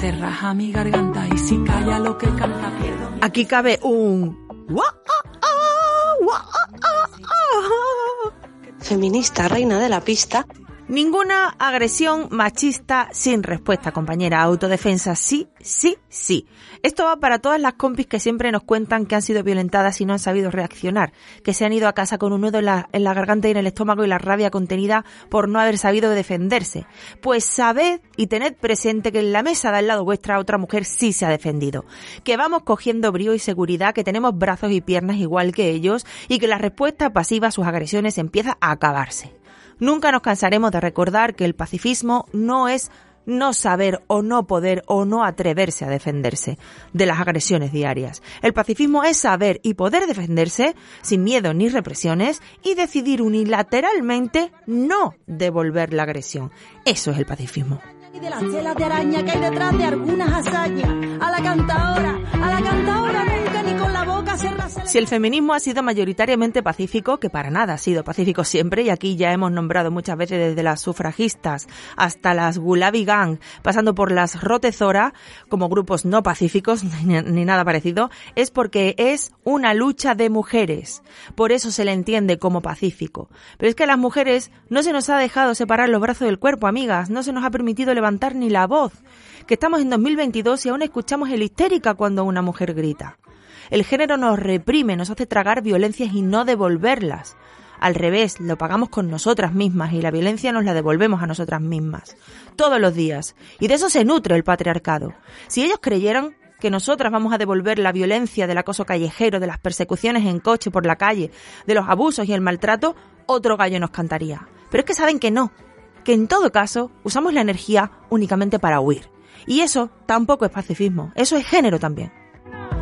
Se raja mi garganta y si calla lo que canta pierdo. Aquí cabe un... Feminista, reina de la pista. Ninguna agresión machista sin respuesta, compañera. Autodefensa, sí, sí, sí. Esto va para todas las compis que siempre nos cuentan que han sido violentadas y no han sabido reaccionar, que se han ido a casa con un nudo en la, garganta y en el estómago y la rabia contenida por no haber sabido defenderse. Pues sabed y tened presente que en la mesa de al lado vuestra otra mujer sí se ha defendido, que vamos cogiendo brío y seguridad, que tenemos brazos y piernas igual que ellos y que la respuesta pasiva a sus agresiones empieza a acabarse. Nunca nos cansaremos de recordar que el pacifismo no es no saber o no poder o no atreverse a defenderse de las agresiones diarias. El pacifismo es saber y poder defenderse sin miedo ni represiones y decidir unilateralmente no devolver la agresión. Eso es el pacifismo. De las telas de araña que hay detrás de algunas hazañas. A la a la Si el feminismo ha sido mayoritariamente pacífico, que para nada ha sido pacífico siempre, y aquí ya hemos nombrado muchas veces desde las sufragistas hasta las Gulabi Gang, pasando por las Rotezora, como grupos no pacíficos ni, nada parecido, es porque es una lucha de mujeres. Por eso se le entiende como pacífico. Pero es que a las mujeres no se nos ha dejado separar los brazos del cuerpo, amigas, no se nos ha permitido levantar ni la voz, que estamos en 2022 y aún escuchamos el histérica cuando una mujer grita. El género nos reprime, nos hace tragar violencias y no devolverlas. Al revés, lo pagamos con nosotras mismas y la violencia nos la devolvemos a nosotras mismas. Todos los días. Y de eso se nutre el patriarcado. Si ellos creyeran que nosotras vamos a devolver la violencia del acoso callejero, de las persecuciones en coche por la calle, de los abusos y el maltrato, otro gallo nos cantaría. Pero es que saben que no, que en todo caso usamos la energía únicamente para huir. Y eso tampoco es pacifismo, eso es género también.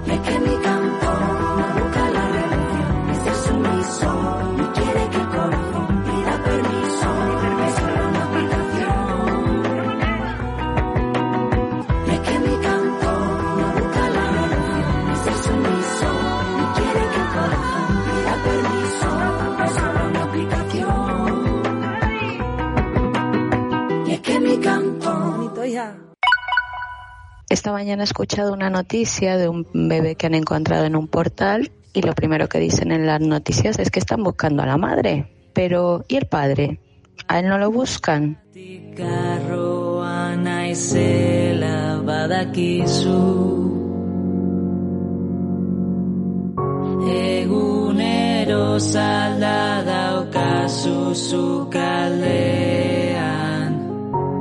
Es que mi campo busca la redención, es ser sumiso. Esta mañana he escuchado una noticia de un bebé que han encontrado en un portal y lo primero que dicen en las noticias es que están buscando a la madre. Pero, ¿y el padre? ¿A él no lo buscan?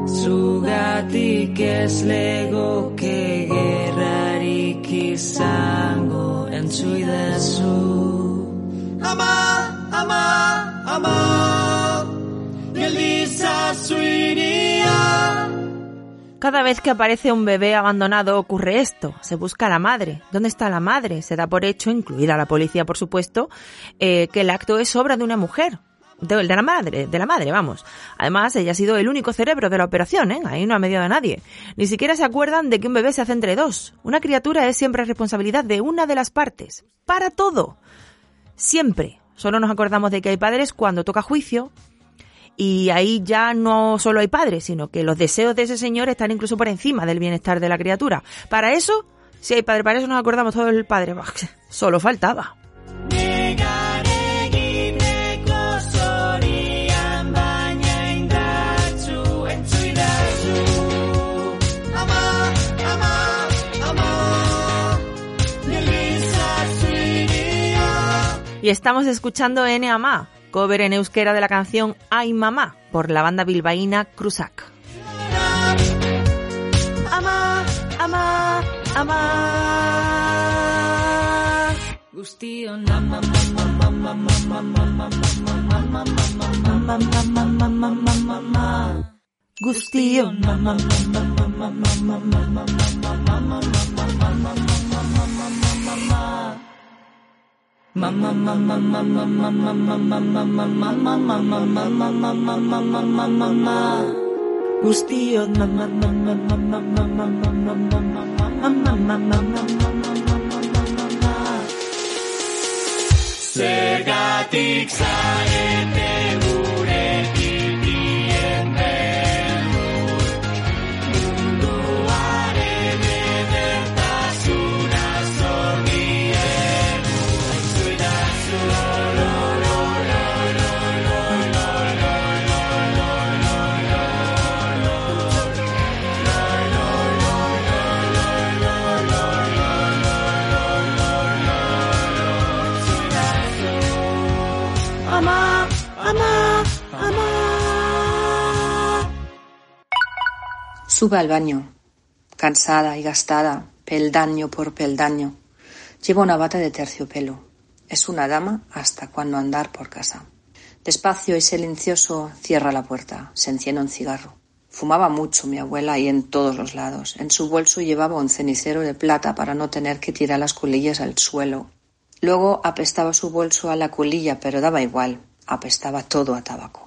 Zugatik ez legoke gerrarik izango entzuidazu Ama, ama, ama Geldizazu iria Cada vez que aparece un bebé abandonado ocurre esto. Se busca a la madre. ¿Dónde está la madre? Se da por hecho, incluida la policía por supuesto, eh, que el acto es obra de una mujer. De, de la madre, de la madre, vamos. Además, ella ha sido el único cerebro de la operación, ¿eh? Ahí no ha mediado a nadie. Ni siquiera se acuerdan de que un bebé se hace entre dos. Una criatura es siempre responsabilidad de una de las partes. Para todo. Siempre. Solo nos acordamos de que hay padres cuando toca juicio, y ahí ya no solo hay padres, sino que los deseos de ese señor están incluso por encima del bienestar de la criatura. Para eso, si hay padre, para eso nos acordamos todos del padre. Solo faltaba. Y estamos escuchando N Ama, cover en euskera de la canción Ay Mamá, por la banda bilbaína Cruzac. Guztiok Zergatik zaete Sube al baño, cansada y gastada, peldaño por peldaño. Lleva una bata de terciopelo. Es una dama hasta cuando andar por casa. Despacio y silencioso cierra la puerta, se enciende un cigarro. Fumaba mucho mi abuela y en todos los lados. En su bolso llevaba un cenicero de plata para no tener que tirar las colillas al suelo. Luego apestaba su bolso a la colilla, pero daba igual. Apestaba todo a tabaco.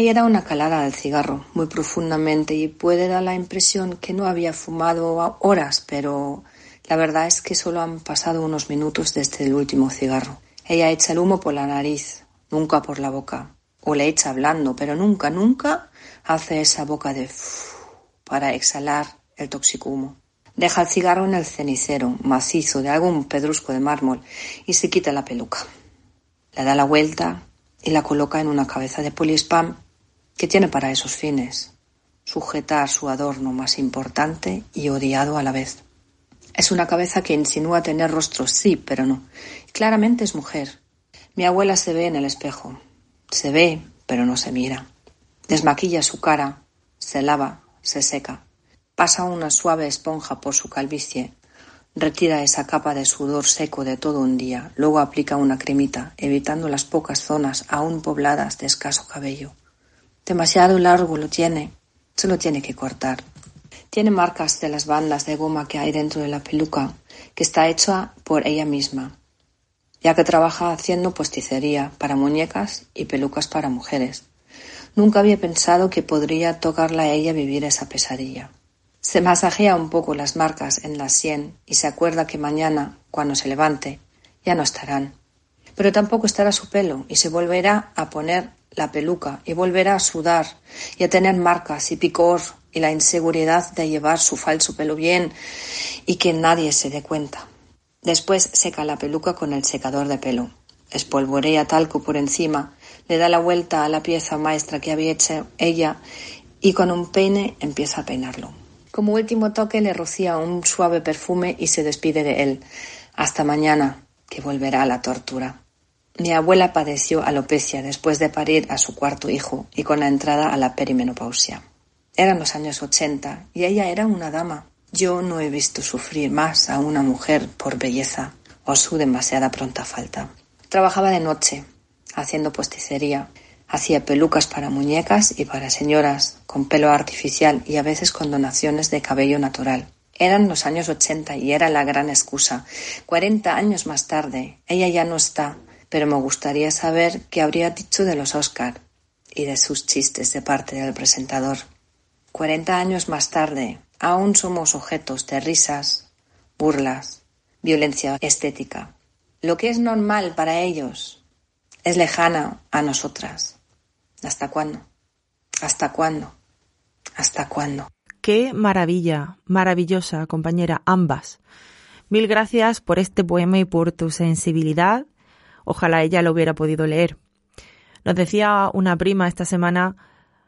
Ella da una calada al cigarro muy profundamente y puede dar la impresión que no había fumado horas, pero la verdad es que solo han pasado unos minutos desde el último cigarro. Ella echa el humo por la nariz, nunca por la boca. O le echa hablando, pero nunca, nunca hace esa boca de para exhalar el tóxico humo. Deja el cigarro en el cenicero, macizo, de algún pedrusco de mármol, y se quita la peluca. Le da la vuelta y la coloca en una cabeza de polispam que tiene para esos fines sujetar su adorno más importante y odiado a la vez. Es una cabeza que insinúa tener rostro, sí, pero no. Claramente es mujer. Mi abuela se ve en el espejo. Se ve, pero no se mira. Desmaquilla su cara, se lava, se seca. Pasa una suave esponja por su calvicie, retira esa capa de sudor seco de todo un día, luego aplica una cremita, evitando las pocas zonas aún pobladas de escaso cabello. Demasiado largo lo tiene, se lo tiene que cortar. Tiene marcas de las bandas de goma que hay dentro de la peluca, que está hecha por ella misma, ya que trabaja haciendo posticería para muñecas y pelucas para mujeres. Nunca había pensado que podría tocarla a ella vivir esa pesadilla. Se masajea un poco las marcas en la sien y se acuerda que mañana, cuando se levante, ya no estarán. Pero tampoco estará su pelo y se volverá a poner la peluca y volverá a sudar y a tener marcas y picor y la inseguridad de llevar su falso pelo bien y que nadie se dé cuenta. Después seca la peluca con el secador de pelo. Espolvorea talco por encima, le da la vuelta a la pieza maestra que había hecho ella y con un peine empieza a peinarlo. Como último toque le rocía un suave perfume y se despide de él. Hasta mañana, que volverá a la tortura. Mi abuela padeció alopecia después de parir a su cuarto hijo y con la entrada a la perimenopausia. Eran los años 80 y ella era una dama. Yo no he visto sufrir más a una mujer por belleza o su demasiada pronta falta. Trabajaba de noche, haciendo posticería. Hacía pelucas para muñecas y para señoras, con pelo artificial y a veces con donaciones de cabello natural. Eran los años 80 y era la gran excusa. Cuarenta años más tarde, ella ya no está, pero me gustaría saber qué habría dicho de los Oscar y de sus chistes de parte del presentador. Cuarenta años más tarde, aún somos objetos de risas, burlas, violencia estética. Lo que es normal para ellos es lejana a nosotras. ¿Hasta cuándo? ¿Hasta cuándo? ¿Hasta cuándo? Qué maravilla, maravillosa, compañera, ambas. Mil gracias por este poema y por tu sensibilidad. Ojalá ella lo hubiera podido leer. Nos decía una prima esta semana,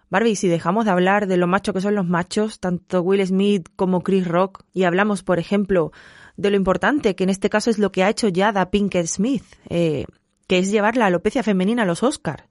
Barbie, si dejamos de hablar de lo macho que son los machos, tanto Will Smith como Chris Rock, y hablamos, por ejemplo, de lo importante, que en este caso es lo que ha hecho Yada Pinkett Smith, eh, que es llevar la alopecia femenina a los Oscars.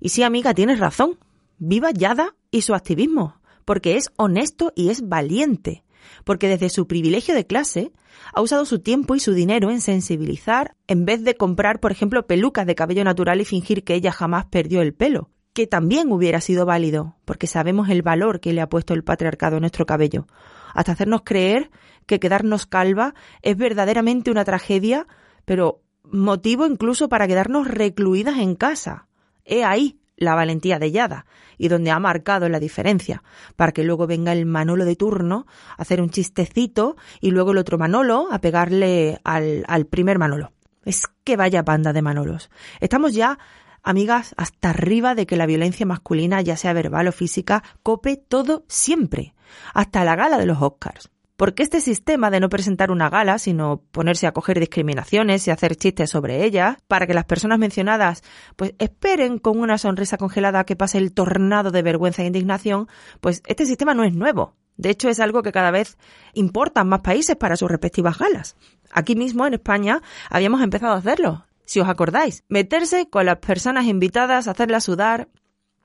Y sí, amiga, tienes razón. Viva Yada y su activismo, porque es honesto y es valiente, porque desde su privilegio de clase ha usado su tiempo y su dinero en sensibilizar en vez de comprar, por ejemplo, pelucas de cabello natural y fingir que ella jamás perdió el pelo, que también hubiera sido válido, porque sabemos el valor que le ha puesto el patriarcado a nuestro cabello, hasta hacernos creer que quedarnos calva es verdaderamente una tragedia, pero motivo incluso para quedarnos recluidas en casa. He ahí la valentía de Yada y donde ha marcado la diferencia, para que luego venga el Manolo de turno a hacer un chistecito y luego el otro Manolo a pegarle al, al primer Manolo. Es que vaya banda de Manolos. Estamos ya, amigas, hasta arriba de que la violencia masculina, ya sea verbal o física, cope todo siempre, hasta la gala de los Oscars porque este sistema de no presentar una gala, sino ponerse a coger discriminaciones y hacer chistes sobre ellas, para que las personas mencionadas pues esperen con una sonrisa congelada que pase el tornado de vergüenza e indignación, pues este sistema no es nuevo. De hecho, es algo que cada vez importan más países para sus respectivas galas. Aquí mismo, en España, habíamos empezado a hacerlo. Si os acordáis, meterse con las personas invitadas, hacerlas sudar.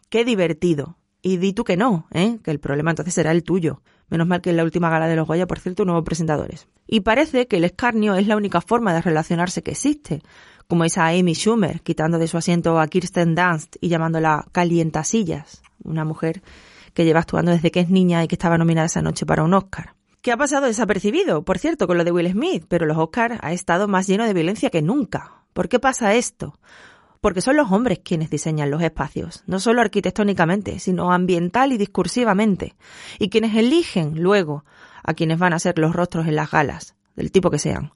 Qué divertido. Y di tú que no, ¿eh? que el problema entonces será el tuyo. Menos mal que en la última gala de los Goya, por cierto, nuevos presentadores. Y parece que el escarnio es la única forma de relacionarse que existe, como esa Amy Schumer, quitando de su asiento a Kirsten Dunst y llamándola calientasillas, una mujer que lleva actuando desde que es niña y que estaba nominada esa noche para un Oscar. ¿Qué ha pasado desapercibido, por cierto, con lo de Will Smith, pero los Oscars ha estado más lleno de violencia que nunca. ¿Por qué pasa esto? Porque son los hombres quienes diseñan los espacios, no solo arquitectónicamente, sino ambiental y discursivamente, y quienes eligen luego a quienes van a ser los rostros en las galas, del tipo que sean.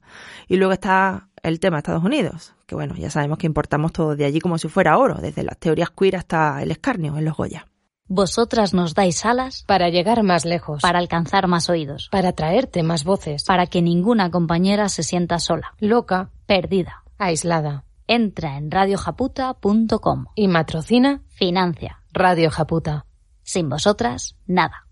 Y luego está el tema de Estados Unidos, que bueno, ya sabemos que importamos todo de allí como si fuera oro, desde las teorías queer hasta el escarnio en los Goya. Vosotras nos dais alas para llegar más lejos, para alcanzar más oídos, para traerte más voces, para que ninguna compañera se sienta sola, loca, perdida, aislada. Entra en radiojaputa.com y matrocina, financia. Radio Japuta. Sin vosotras, nada.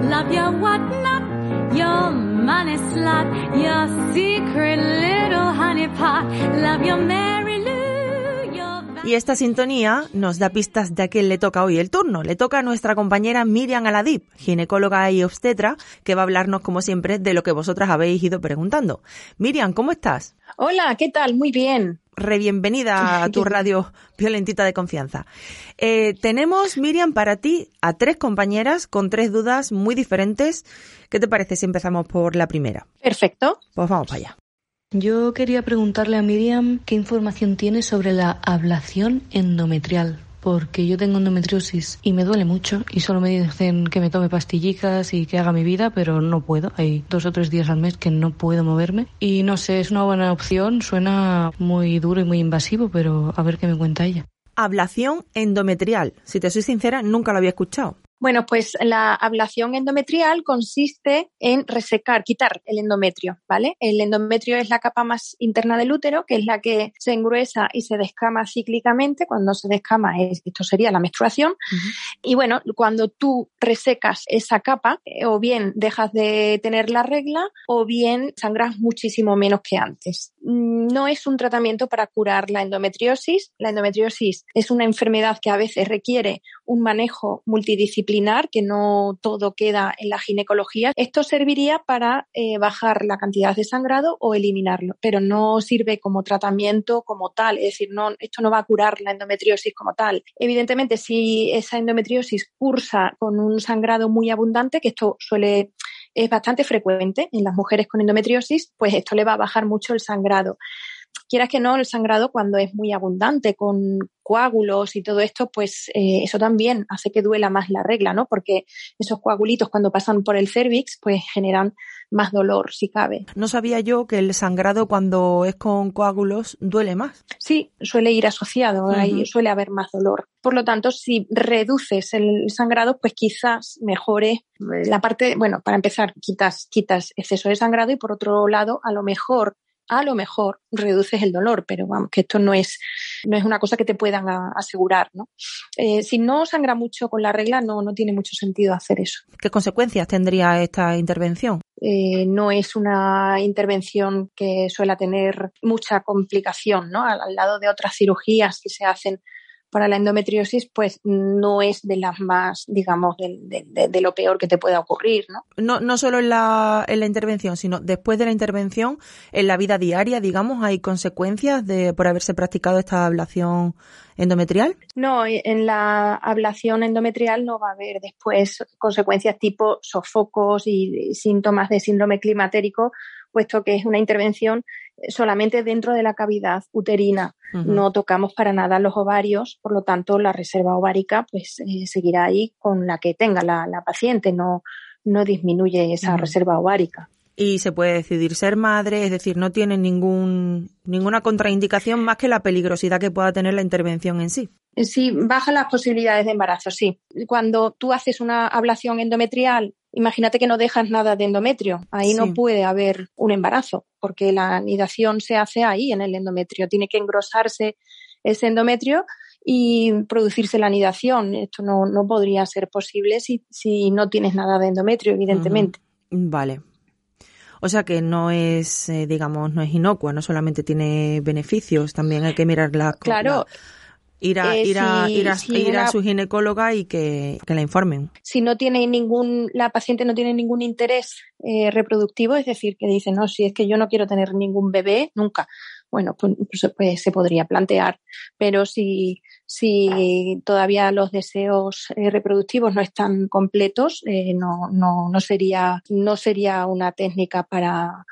Love your whatnot, your money slot, your secret little honey pot. Love your your Y esta sintonía nos da pistas de a quién le toca hoy el turno. Le toca a nuestra compañera Miriam Aladip, ginecóloga y obstetra, que va a hablarnos, como siempre, de lo que vosotras habéis ido preguntando. Miriam, ¿cómo estás? Hola, ¿qué tal? Muy bien. Re bienvenida a tu radio violentita de confianza. Eh, tenemos, Miriam, para ti a tres compañeras con tres dudas muy diferentes. ¿Qué te parece si empezamos por la primera? Perfecto. Pues vamos para allá. Yo quería preguntarle a Miriam qué información tiene sobre la ablación endometrial, porque yo tengo endometriosis y me duele mucho y solo me dicen que me tome pastillicas y que haga mi vida, pero no puedo. Hay dos o tres días al mes que no puedo moverme y no sé, es una buena opción, suena muy duro y muy invasivo, pero a ver qué me cuenta ella. ablación endometrial. Si te soy sincera, nunca lo había escuchado. Bueno, pues la ablación endometrial consiste en resecar, quitar el endometrio, ¿vale? El endometrio es la capa más interna del útero, que es la que se engruesa y se descama cíclicamente. Cuando se descama, es, esto sería la menstruación. Y bueno, cuando tú resecas esa capa, eh, o bien dejas de tener la regla, o bien sangras muchísimo menos que antes. Mm, no es un tratamiento para curar la endometriosis. La endometriosis es una enfermedad que a veces requiere un manejo que no todo queda en la ginecología. Esto serviría para eh, bajar la cantidad de sangrado o eliminarlo, pero no sirve como tratamiento como tal, es decir, no, esto no va a curar la endometriosis como tal. Evidentemente, si esa endometriosis cursa con un sangrado muy abundante, que esto suele es bastante frecuente en las mujeres con endometriosis, pues esto le va a bajar mucho el sangrado quieras que no, el sangrado cuando es muy abundante, con coágulos y todo esto, pues eh, eso también hace que duela más la regla, ¿no? Porque esos coagulitos cuando pasan por el cervix, pues generan más dolor, si cabe. No sabía yo que el sangrado cuando es con coágulos duele más. Sí, suele ir asociado, ahí suele haber más dolor. Por lo tanto, si reduces el sangrado, pues quizás mejore la parte, bueno, para empezar, quitas, quitas exceso de sangrado y por otro lado, a lo mejor a lo mejor reduces el dolor, pero vamos, que esto no es, no es una cosa que te puedan asegurar, ¿no? Eh, si no sangra mucho con la regla, no, no tiene mucho sentido hacer eso. ¿Qué consecuencias tendría esta intervención? Eh, no es una intervención que suele tener mucha complicación, ¿no? al, lado de otras cirugías que se hacen para la endometriosis, pues no es de las más, digamos, de, lo peor que te pueda ocurrir, ¿no? No, no solo en la, en la intervención, sino después de la intervención, en la vida diaria, digamos, hay consecuencias de por haberse practicado esta ablación endometrial? No, en la ablación endometrial no va a haber después consecuencias tipo sofocos y síntomas de síndrome climatérico, puesto que es una intervención solamente dentro de la cavidad uterina. No tocamos para nada los ovarios, por lo tanto la reserva ovárica pues eh, seguirá ahí con la que tenga la, paciente, no, no disminuye esa reserva ovárica y se puede decidir ser madre, es decir, no tiene ningún, ninguna contraindicación más que la peligrosidad que pueda tener la intervención en sí. Sí, baja las posibilidades de embarazo, sí. Cuando tú haces una ablación endometrial, imagínate que no dejas nada de endometrio, ahí no puede haber un embarazo, porque la anidación se hace ahí en el endometrio, tiene que engrosarse ese endometrio y producirse la anidación. Esto no, no podría ser posible si, si no tienes nada de endometrio, evidentemente. Vale, o sea que no es, eh, digamos, no es inocua, no solamente tiene beneficios, también hay que mirar la... Claro. Ir a, ir a, ir a, ir a su ginecóloga y que, que, la informen. Si no tiene ningún, la paciente no tiene ningún interés eh, reproductivo, es decir, que dice, no, si es que yo no quiero tener ningún bebé, nunca. Bueno, pues, pues, pues se podría plantear. Pero si, si todavía los deseos eh, reproductivos no están completos, eh, no, no, no, sería, no sería una técnica para,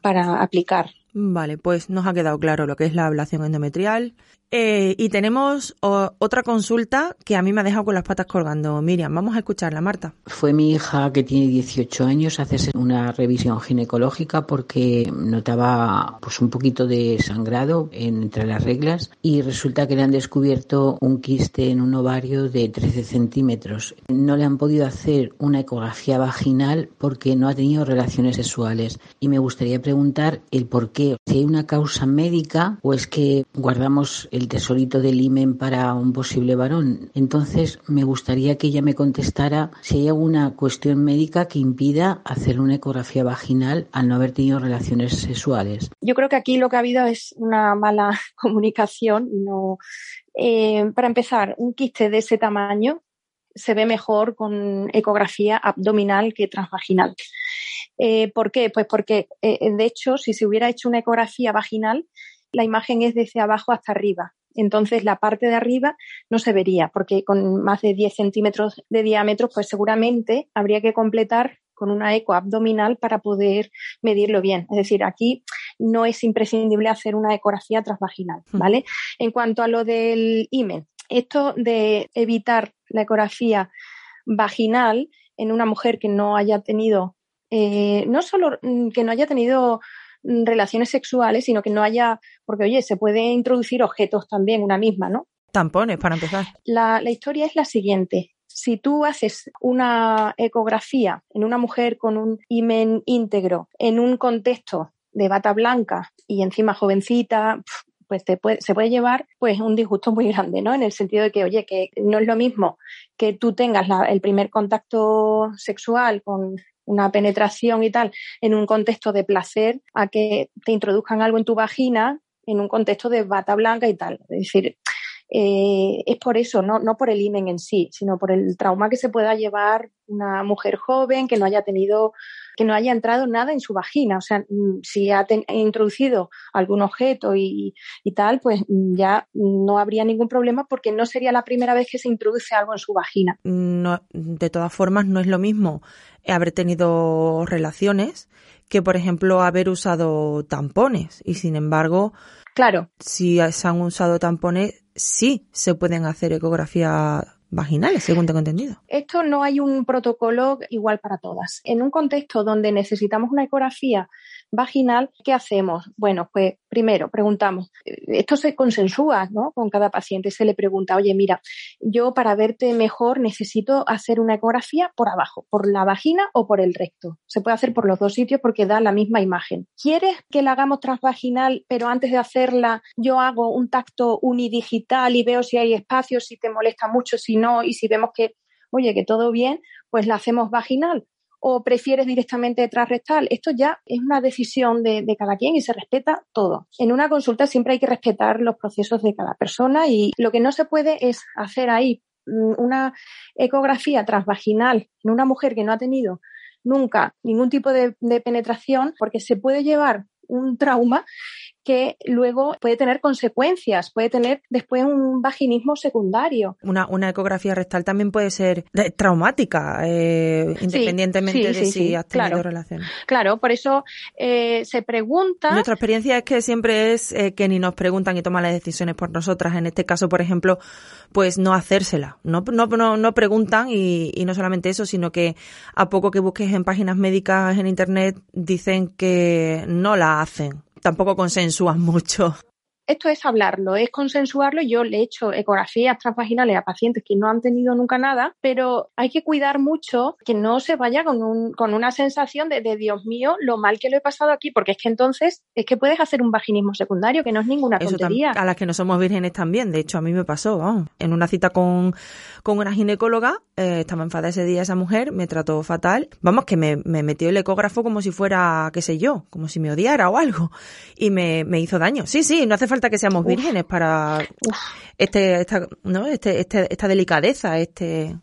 para aplicar. Vale, pues nos ha quedado claro lo que es la ablación endometrial, eh, y tenemos otra consulta que a mí me ha dejado con las patas colgando. Miriam, vamos a escucharla, Marta. Fue mi hija que tiene 18 años hacerse una revisión ginecológica porque notaba pues un poquito de sangrado entre las reglas y resulta que le han descubierto un quiste en un ovario de 13 centímetros. No le han podido hacer una ecografía vaginal porque no ha tenido relaciones sexuales y me gustaría preguntar el por qué, si hay una causa médica o es que guardamos el tesorito del imen para un posible varón. Entonces, me gustaría que ella me contestara si hay alguna cuestión médica que impida hacer una ecografía vaginal al no haber tenido relaciones sexuales. Yo creo que aquí lo que ha habido es una mala comunicación no. Eh, para empezar, un quiste de ese tamaño se ve mejor con ecografía abdominal que transvaginal. Eh, ¿Por qué? Pues porque, eh, de hecho, si se hubiera hecho una ecografía vaginal, la imagen es desde abajo hasta arriba. Entonces la parte de arriba no se vería, porque con más de 10 centímetros de diámetro, pues seguramente habría que completar con una eco abdominal para poder medirlo bien. Es decir, aquí no es imprescindible hacer una ecografía transvaginal, hmm. ¿vale? En cuanto a lo del imen, esto de evitar la ecografía vaginal en una mujer que no haya tenido, eh, no solo mm, que no haya tenido relaciones sexuales, sino que no haya, porque oye, se puede introducir objetos también una misma, ¿no? Tampones, para empezar. La, la historia es la siguiente. Si tú haces una ecografía en una mujer con un himen íntegro en un contexto de bata blanca y encima jovencita, pues te puede, se puede llevar pues un disgusto muy grande, ¿no? En el sentido de que, oye, que no es lo mismo que tú tengas la, el primer contacto sexual con una penetración y tal en un contexto de placer a que te introduzcan algo en tu vagina en un contexto de bata blanca y tal. Es decir, eh, es por eso, no, no por el imen en sí, sino por el trauma que se pueda llevar una mujer joven que no haya tenido, que no haya entrado nada en su vagina. O sea, mm, si ha introducido algún objeto y, y, tal, pues ya no habría ningún problema porque no sería la primera vez que se introduce algo en su vagina. No, de todas formas, no es lo mismo haber tenido relaciones que, por ejemplo, haber usado tampones. Y sin embargo, claro, si se han usado tampones, sí se pueden hacer ecografías vaginales, según tengo entendido. Esto no hay un protocolo igual para todas. En un contexto donde necesitamos una ecografía vaginal, ¿qué hacemos? Bueno, pues primero preguntamos, esto se consensúa ¿no? con cada paciente, se le pregunta, oye, mira, yo para verte mejor necesito hacer una ecografía por abajo, por la vagina o por el recto. Se puede hacer por los dos sitios porque da la misma imagen. ¿Quieres que la hagamos transvaginal, pero antes de hacerla yo hago un tacto unidigital y veo si hay espacio, si te molesta mucho, si no, y si vemos que, oye, que todo bien, pues la hacemos vaginal? O prefieres directamente transrectal. Esto ya es una decisión de, cada quien y se respeta todo. En una consulta siempre hay que respetar los procesos de cada persona y lo que no se puede es hacer ahí mm, una ecografía transvaginal en una mujer que no ha tenido nunca ningún tipo de penetración porque se puede llevar un trauma que luego puede tener consecuencias, puede tener después un vaginismo secundario. Una, una ecografía rectal también puede ser traumática, eh, independientemente sí, sí, de sí, si has tenido claro. relaciones. Claro, por eso eh, se pregunta. Nuestra experiencia es que siempre es eh, que ni nos preguntan y toman las decisiones por nosotras. En este caso, por ejemplo, pues no hacérsela. No, no, no, no preguntan y, y no solamente eso, sino que a poco que busques en páginas médicas en internet dicen que no la hacen tampoco consensúan mucho. Esto es hablarlo, es consensuarlo. Yo le he hecho ecografías transvaginales a pacientes que no han tenido nunca nada, pero hay que cuidar mucho que no se vaya con, un, con una sensación de, de, Dios mío, lo mal que lo he pasado aquí, porque es que entonces es que puedes hacer un vaginismo secundario, que no es ninguna Eso tontería. A las que no somos vírgenes también, de hecho a mí me pasó, vamos, en una cita con, con una ginecóloga, eh, estaba enfadada ese día esa mujer, me trató fatal, vamos, que me, me metió el ecógrafo como si fuera, qué sé yo, como si me odiara o algo, y me, me hizo daño. Sí, sí, no hace falta que seamos vírgenes Uf. para este, esta, ¿no? este, este, esta delicadeza, este.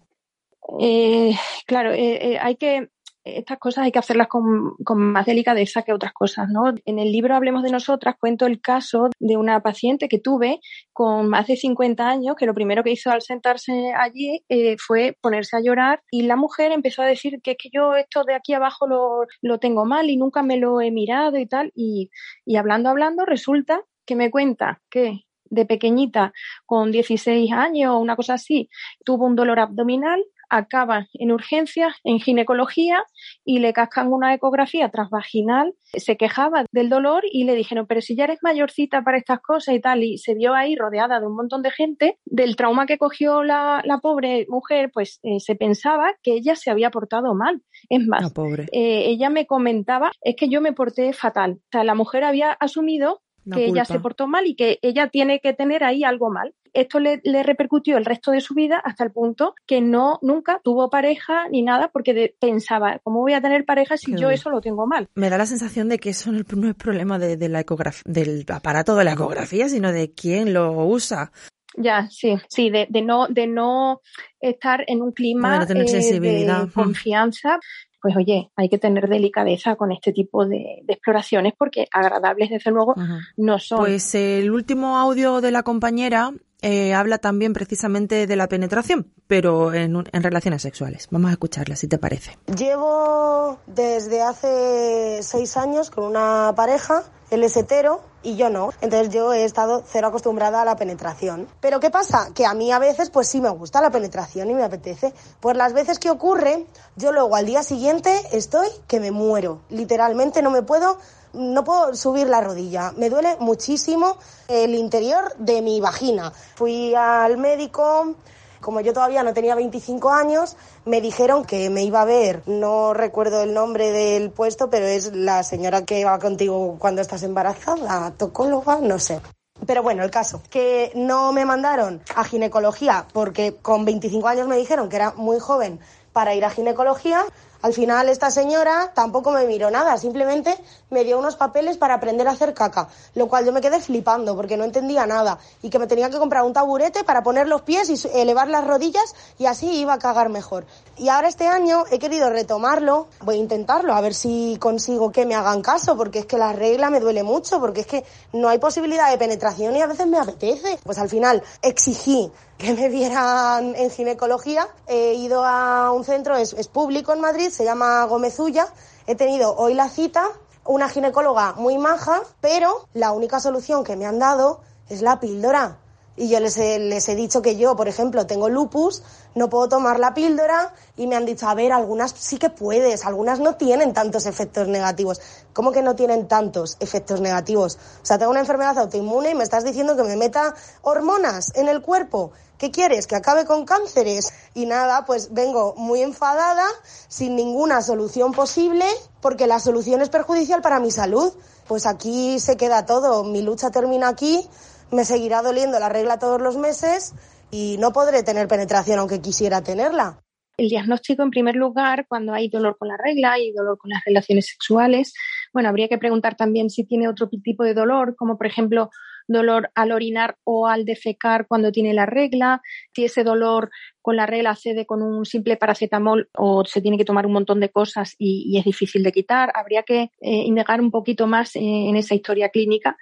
Eh, claro, eh, eh, hay que estas cosas hay que hacerlas con, con, más delicadeza que otras cosas, ¿no? En el libro Hablemos de Nosotras cuento el caso de una paciente que tuve con más de 50 años que lo primero que hizo al sentarse allí eh, fue ponerse a llorar y la mujer empezó a decir que es que yo esto de aquí abajo lo, lo tengo mal y nunca me lo he mirado y tal y, y hablando, hablando resulta que me cuenta que de pequeñita, con 16 años o una cosa así, tuvo un dolor abdominal, acaba en urgencias, en ginecología y le cascan una ecografía transvaginal, se quejaba del dolor y le dijeron, pero si ya eres mayorcita para estas cosas y tal, y se vio ahí rodeada de un montón de gente, del trauma que cogió la, la pobre mujer, pues eh, se pensaba que ella se había portado mal. Es más, eh, ella me comentaba, es que yo me porté fatal. O sea, la mujer había asumido Que ella se portó mal y que ella tiene que tener ahí algo mal. Esto le, le, repercutió el resto de su vida hasta el punto que no nunca tuvo pareja ni nada porque de, pensaba, ¿cómo voy a tener pareja si Qué yo eso lo tengo mal? Me da la sensación de que eso no es problema de, de la ecografía, del aparato de la ecografía, sino de quién lo usa. Ya, sí, sí, de, de no, de no estar en un clima De no tener eh, sensibilidad. de confianza. Pues oye, hay que tener delicadeza con este tipo de, de exploraciones porque agradables desde luego no son. Pues el último audio de la compañera eh, habla también precisamente de la penetración, pero en, un- en relaciones sexuales. Vamos a escucharla, si te parece. Llevo desde hace seis años con una pareja, él es hetero, y yo no. Entonces yo he estado cero acostumbrada a la penetración. Pero ¿qué pasa? Que a mí a veces pues sí me gusta la penetración y me apetece. Pues las veces que ocurre, yo luego al día siguiente estoy que me muero. Literalmente no me puedo no puedo subir la rodilla. Me duele muchísimo el interior de mi vagina. Fui al médico, como yo todavía no tenía 25 años, me dijeron que me iba a ver, no recuerdo el nombre del puesto, pero es la señora que va contigo cuando estás embarazada, tocóloga, no sé. Pero bueno, el caso, que no me mandaron a ginecología porque con 25 años me dijeron que era muy joven para ir a ginecología, al final esta señora tampoco me miró nada, simplemente me dio unos papeles para aprender a hacer caca, lo cual yo me quedé flipando porque no entendía nada y que me tenía que comprar un taburete para poner los pies y elevar las rodillas y así iba a cagar mejor. Y ahora este año he querido retomarlo, voy a intentarlo, a ver si consigo que me hagan caso, porque es que la regla me duele mucho, porque es que no hay posibilidad de penetración y a veces me apetece. Pues al final exigí que me vieran en ginecología. He ido a un centro, es, público en Madrid, se llama Gómezulla. He tenido hoy la cita, una ginecóloga muy maja, pero la única solución que me han dado es la píldora. Y yo les he, les he dicho que yo, por ejemplo, tengo lupus, no puedo tomar la píldora y me han dicho, a ver, algunas sí que puedes, algunas no tienen tantos efectos negativos. ¿Cómo que no tienen tantos efectos negativos? O sea, tengo una enfermedad autoinmune y me estás diciendo que me meta hormonas en el cuerpo. ¿Qué quieres? ¿Que acabe con cánceres? Y nada, pues vengo muy enfadada, sin ninguna solución posible, porque la solución es perjudicial para mi salud. Pues aquí se queda todo. Mi lucha termina aquí me seguirá doliendo la regla todos los meses y no podré tener penetración aunque quisiera tenerla. El diagnóstico, en primer lugar, cuando hay dolor con la regla y dolor con las relaciones sexuales, bueno, habría que preguntar también si tiene otro tipo de dolor, como por ejemplo dolor al orinar o al defecar cuando tiene la regla, si ese dolor con la regla cede con un simple paracetamol o se tiene que tomar un montón de cosas y, es difícil de quitar. Habría que eh, indagar un poquito más eh, en esa historia clínica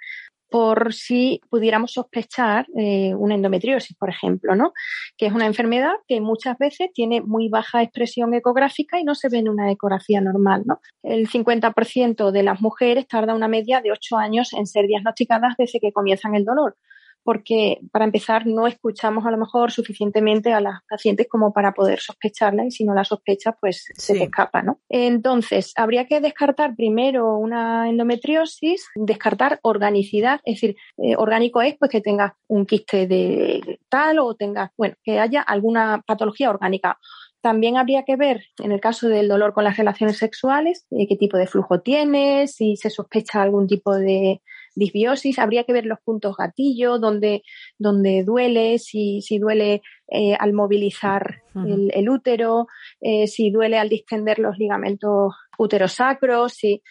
por si pudiéramos sospechar eh, una endometriosis, por ejemplo, ¿no? Que es una enfermedad que muchas veces tiene muy baja expresión ecográfica y no se ve en una ecografía normal, ¿no? El 50% de las mujeres tarda una media de 8 años en ser diagnosticadas desde que comienzan el dolor porque para empezar no escuchamos a lo mejor suficientemente a las pacientes como para poder sospecharla y si no la sospecha pues se te escapa, ¿no? Entonces, habría que descartar primero una endometriosis, descartar organicidad, es decir, eh, orgánico es pues que tenga un quiste de tal o tenga, bueno, que haya alguna patología orgánica. También habría que ver, en el caso del dolor con las relaciones sexuales, eh, qué tipo de flujo tiene, si se sospecha algún tipo de disbiosis, habría que ver los puntos gatillo, donde, donde duele, si, si duele eh, al movilizar el, útero, eh, si duele al distender los ligamentos uterosacros, si,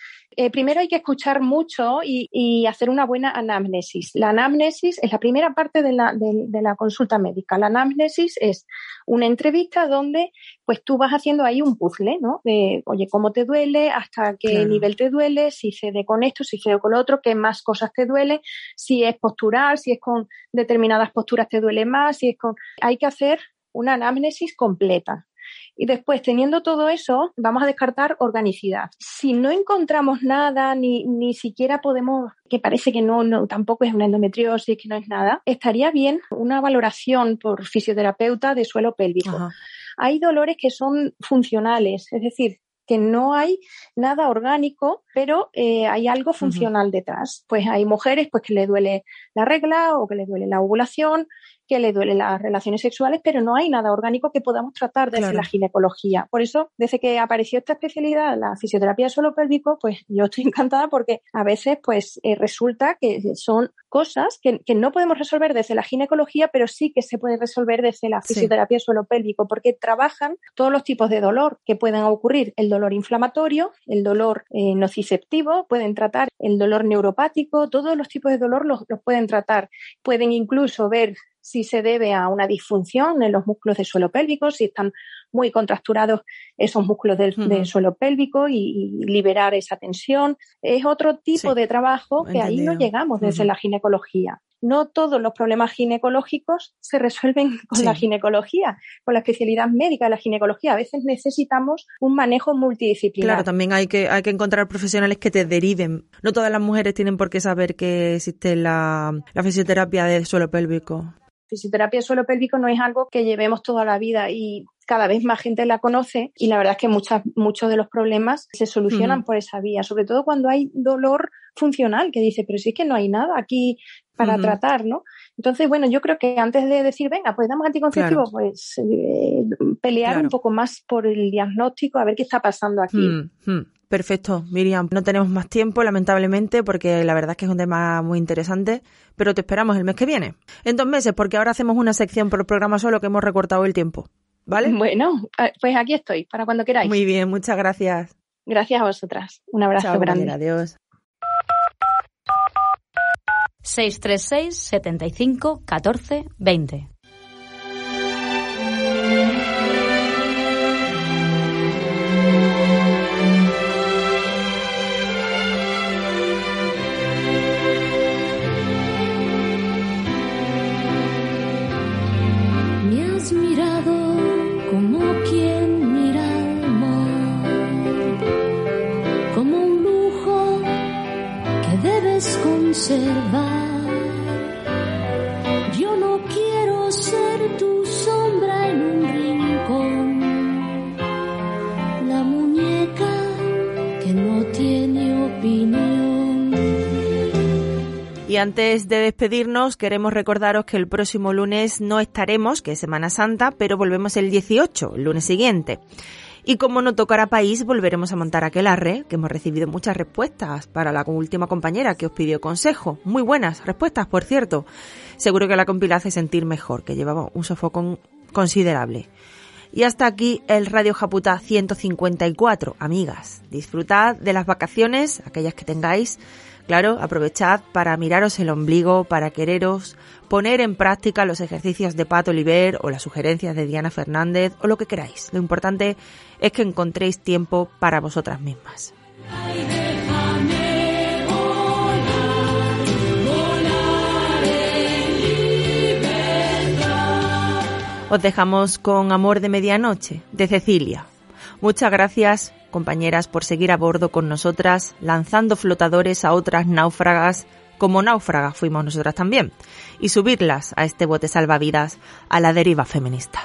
eh, primero hay que escuchar mucho y, hacer una buena anamnesis. La anamnesis es la primera parte de la, consulta médica. La anamnesis es una entrevista donde pues tú vas haciendo ahí un puzzle, ¿no? De, oye, ¿cómo te duele? ¿Hasta qué nivel te duele? Si cede con esto, si cede con lo otro, ¿qué más cosas te duele? Si es postural, si es con determinadas posturas te duele más, si es con... Hay que hacer una anamnesis completa. Y después, teniendo todo eso, vamos a descartar organicidad. Si no encontramos nada, ni, ni siquiera podemos, que parece que no, no, tampoco es una endometriosis, que no es nada, estaría bien una valoración por fisioterapeuta de suelo pélvico. Hay dolores que son funcionales, es decir, que no hay nada orgánico, pero eh, hay algo funcional detrás. Pues hay mujeres pues que le duele la regla o que le duele la ovulación, que le duele las relaciones sexuales, pero no hay nada orgánico que podamos tratar desde la ginecología. Por eso, desde que apareció esta especialidad, la fisioterapia de suelo pélvico, pues yo estoy encantada porque a veces pues eh, resulta que son cosas que, no podemos resolver desde la ginecología, pero sí que se puede resolver desde la fisioterapia suelo pélvico, porque trabajan todos los tipos de dolor que pueden ocurrir, el dolor inflamatorio, el dolor eh, nociceptivo, pueden tratar el dolor neuropático, todos los tipos de dolor los pueden tratar. Pueden incluso ver si se debe a una disfunción en los músculos del suelo pélvico, si están muy contracturados esos músculos del, suelo pélvico y, liberar esa tensión. Es otro tipo de trabajo que ahí no llegamos desde la ginecología. no todos los problemas ginecológicos se resuelven con Sí. la ginecología, con la especialidad médica de la ginecología. A veces necesitamos un manejo multidisciplinar. Claro, también hay que, hay que encontrar profesionales que te deriven. No todas las mujeres tienen por qué saber que existe la, la fisioterapia del suelo pélvico. Fisioterapia suelo pélvico no es algo que llevemos toda la vida y cada vez más gente la conoce y la verdad es que muchas, muchos de los problemas se solucionan por esa vía, sobre todo cuando hay dolor funcional, que dice, pero si es que no hay nada aquí para tratar, ¿no? Entonces, bueno, yo creo que antes de decir, venga, pues damos anticonceptivo, pues eh, pelear Claro. un poco más por el diagnóstico, a ver qué está pasando aquí. Hmm. Perfecto, Miriam. No tenemos más tiempo, lamentablemente, porque la verdad es que es un tema muy interesante, pero te esperamos el mes que viene. En dos meses, porque ahora hacemos una sección por el programa solo que hemos recortado el tiempo. ¿Vale? Bueno, eh, pues aquí estoy, para cuando queráis. Muy bien, muchas gracias. Gracias a vosotras. Un abrazo Chao, grande. adiós. 636 75 14 20. Debes conservar. Yo no quiero ser tu sombra en un rincón, la muñeca que no tiene opinión. Y antes de despedirnos, queremos recordaros que el próximo lunes no estaremos, que es Semana Santa, pero volvemos el 18, el lunes siguiente. Y como no tocará país, volveremos a montar aquel arre, que hemos recibido muchas respuestas para la última compañera que os pidió consejo. Muy buenas respuestas, por cierto. Seguro que la compila hace sentir mejor, que llevaba un sofocón considerable. Y hasta aquí el Radio Japuta 154, amigas. Disfrutad de las vacaciones, aquellas que tengáis. Claro, aprovechad para miraros el ombligo, para quereros, poner en práctica los ejercicios de Pato Oliver o las sugerencias de Diana Fernández o lo que queráis. Lo importante es que encontréis tiempo para vosotras mismas. Os dejamos con Amor de Medianoche, de Cecilia. Muchas gracias, compañeras, por seguir a bordo con nosotras, lanzando flotadores a otras náufragas, como náufragas fuimos nosotras también, y subirlas a este bote salvavidas a la deriva feminista.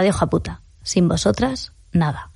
Radio Japuta. Sin vosotras, nada.